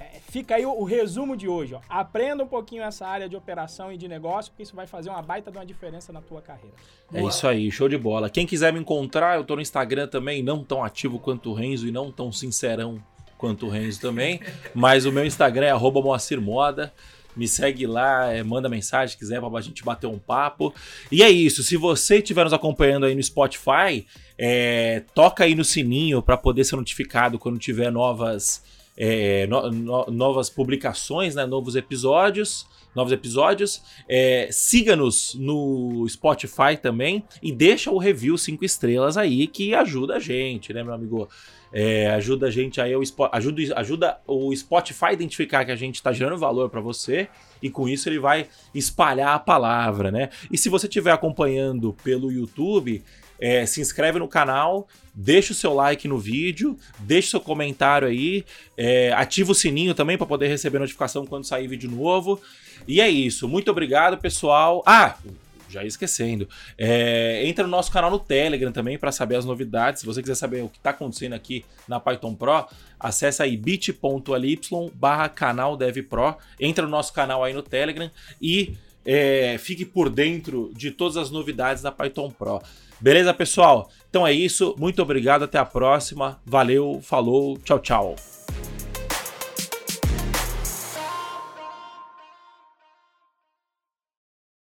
é, fica aí o, o, resumo de hoje. Ó. Aprenda um pouquinho essa área de operação e de negócio, porque isso vai fazer uma baita de uma diferença na tua carreira. É isso aí, show de bola. Quem quiser me encontrar, eu tô no Instagram também, não tão ativo quanto o Renzo e não tão sincerão quanto o Renzo também. mas o meu Instagram é arroba Moacir Moda. Me segue lá, é, manda mensagem se quiser pra gente bater um papo. E é isso. Se você estiver nos acompanhando aí no Spotify, é, toca aí no sininho para poder ser notificado quando tiver novas é, no, no, novas publicações, né, novos episódios. Novos episódios. É, Siga-nos no Spotify também e deixa o review 5 estrelas aí que ajuda a gente, né, meu amigo? É, ajuda a gente aí, ajuda, ajuda o Spotify a identificar que a gente está gerando valor para você e com isso ele vai espalhar a palavra, né? E se você estiver acompanhando pelo YouTube, é, se inscreve no canal, deixa o seu like no vídeo, deixa o seu comentário aí, é, ativa o sininho também para poder receber notificação quando sair vídeo novo. E é isso. Muito obrigado, pessoal. Ah, já ia esquecendo. É, entra no nosso canal no Telegram também para saber as novidades. Se você quiser saber o que está acontecendo aqui na Python Pro, acessa aí bit.ly barra canal DevPro. Entra no nosso canal aí no Telegram e é, fique por dentro de todas as novidades da Python Pro. Beleza, pessoal? Então é isso. Muito obrigado. Até a próxima. Valeu, falou, tchau, tchau.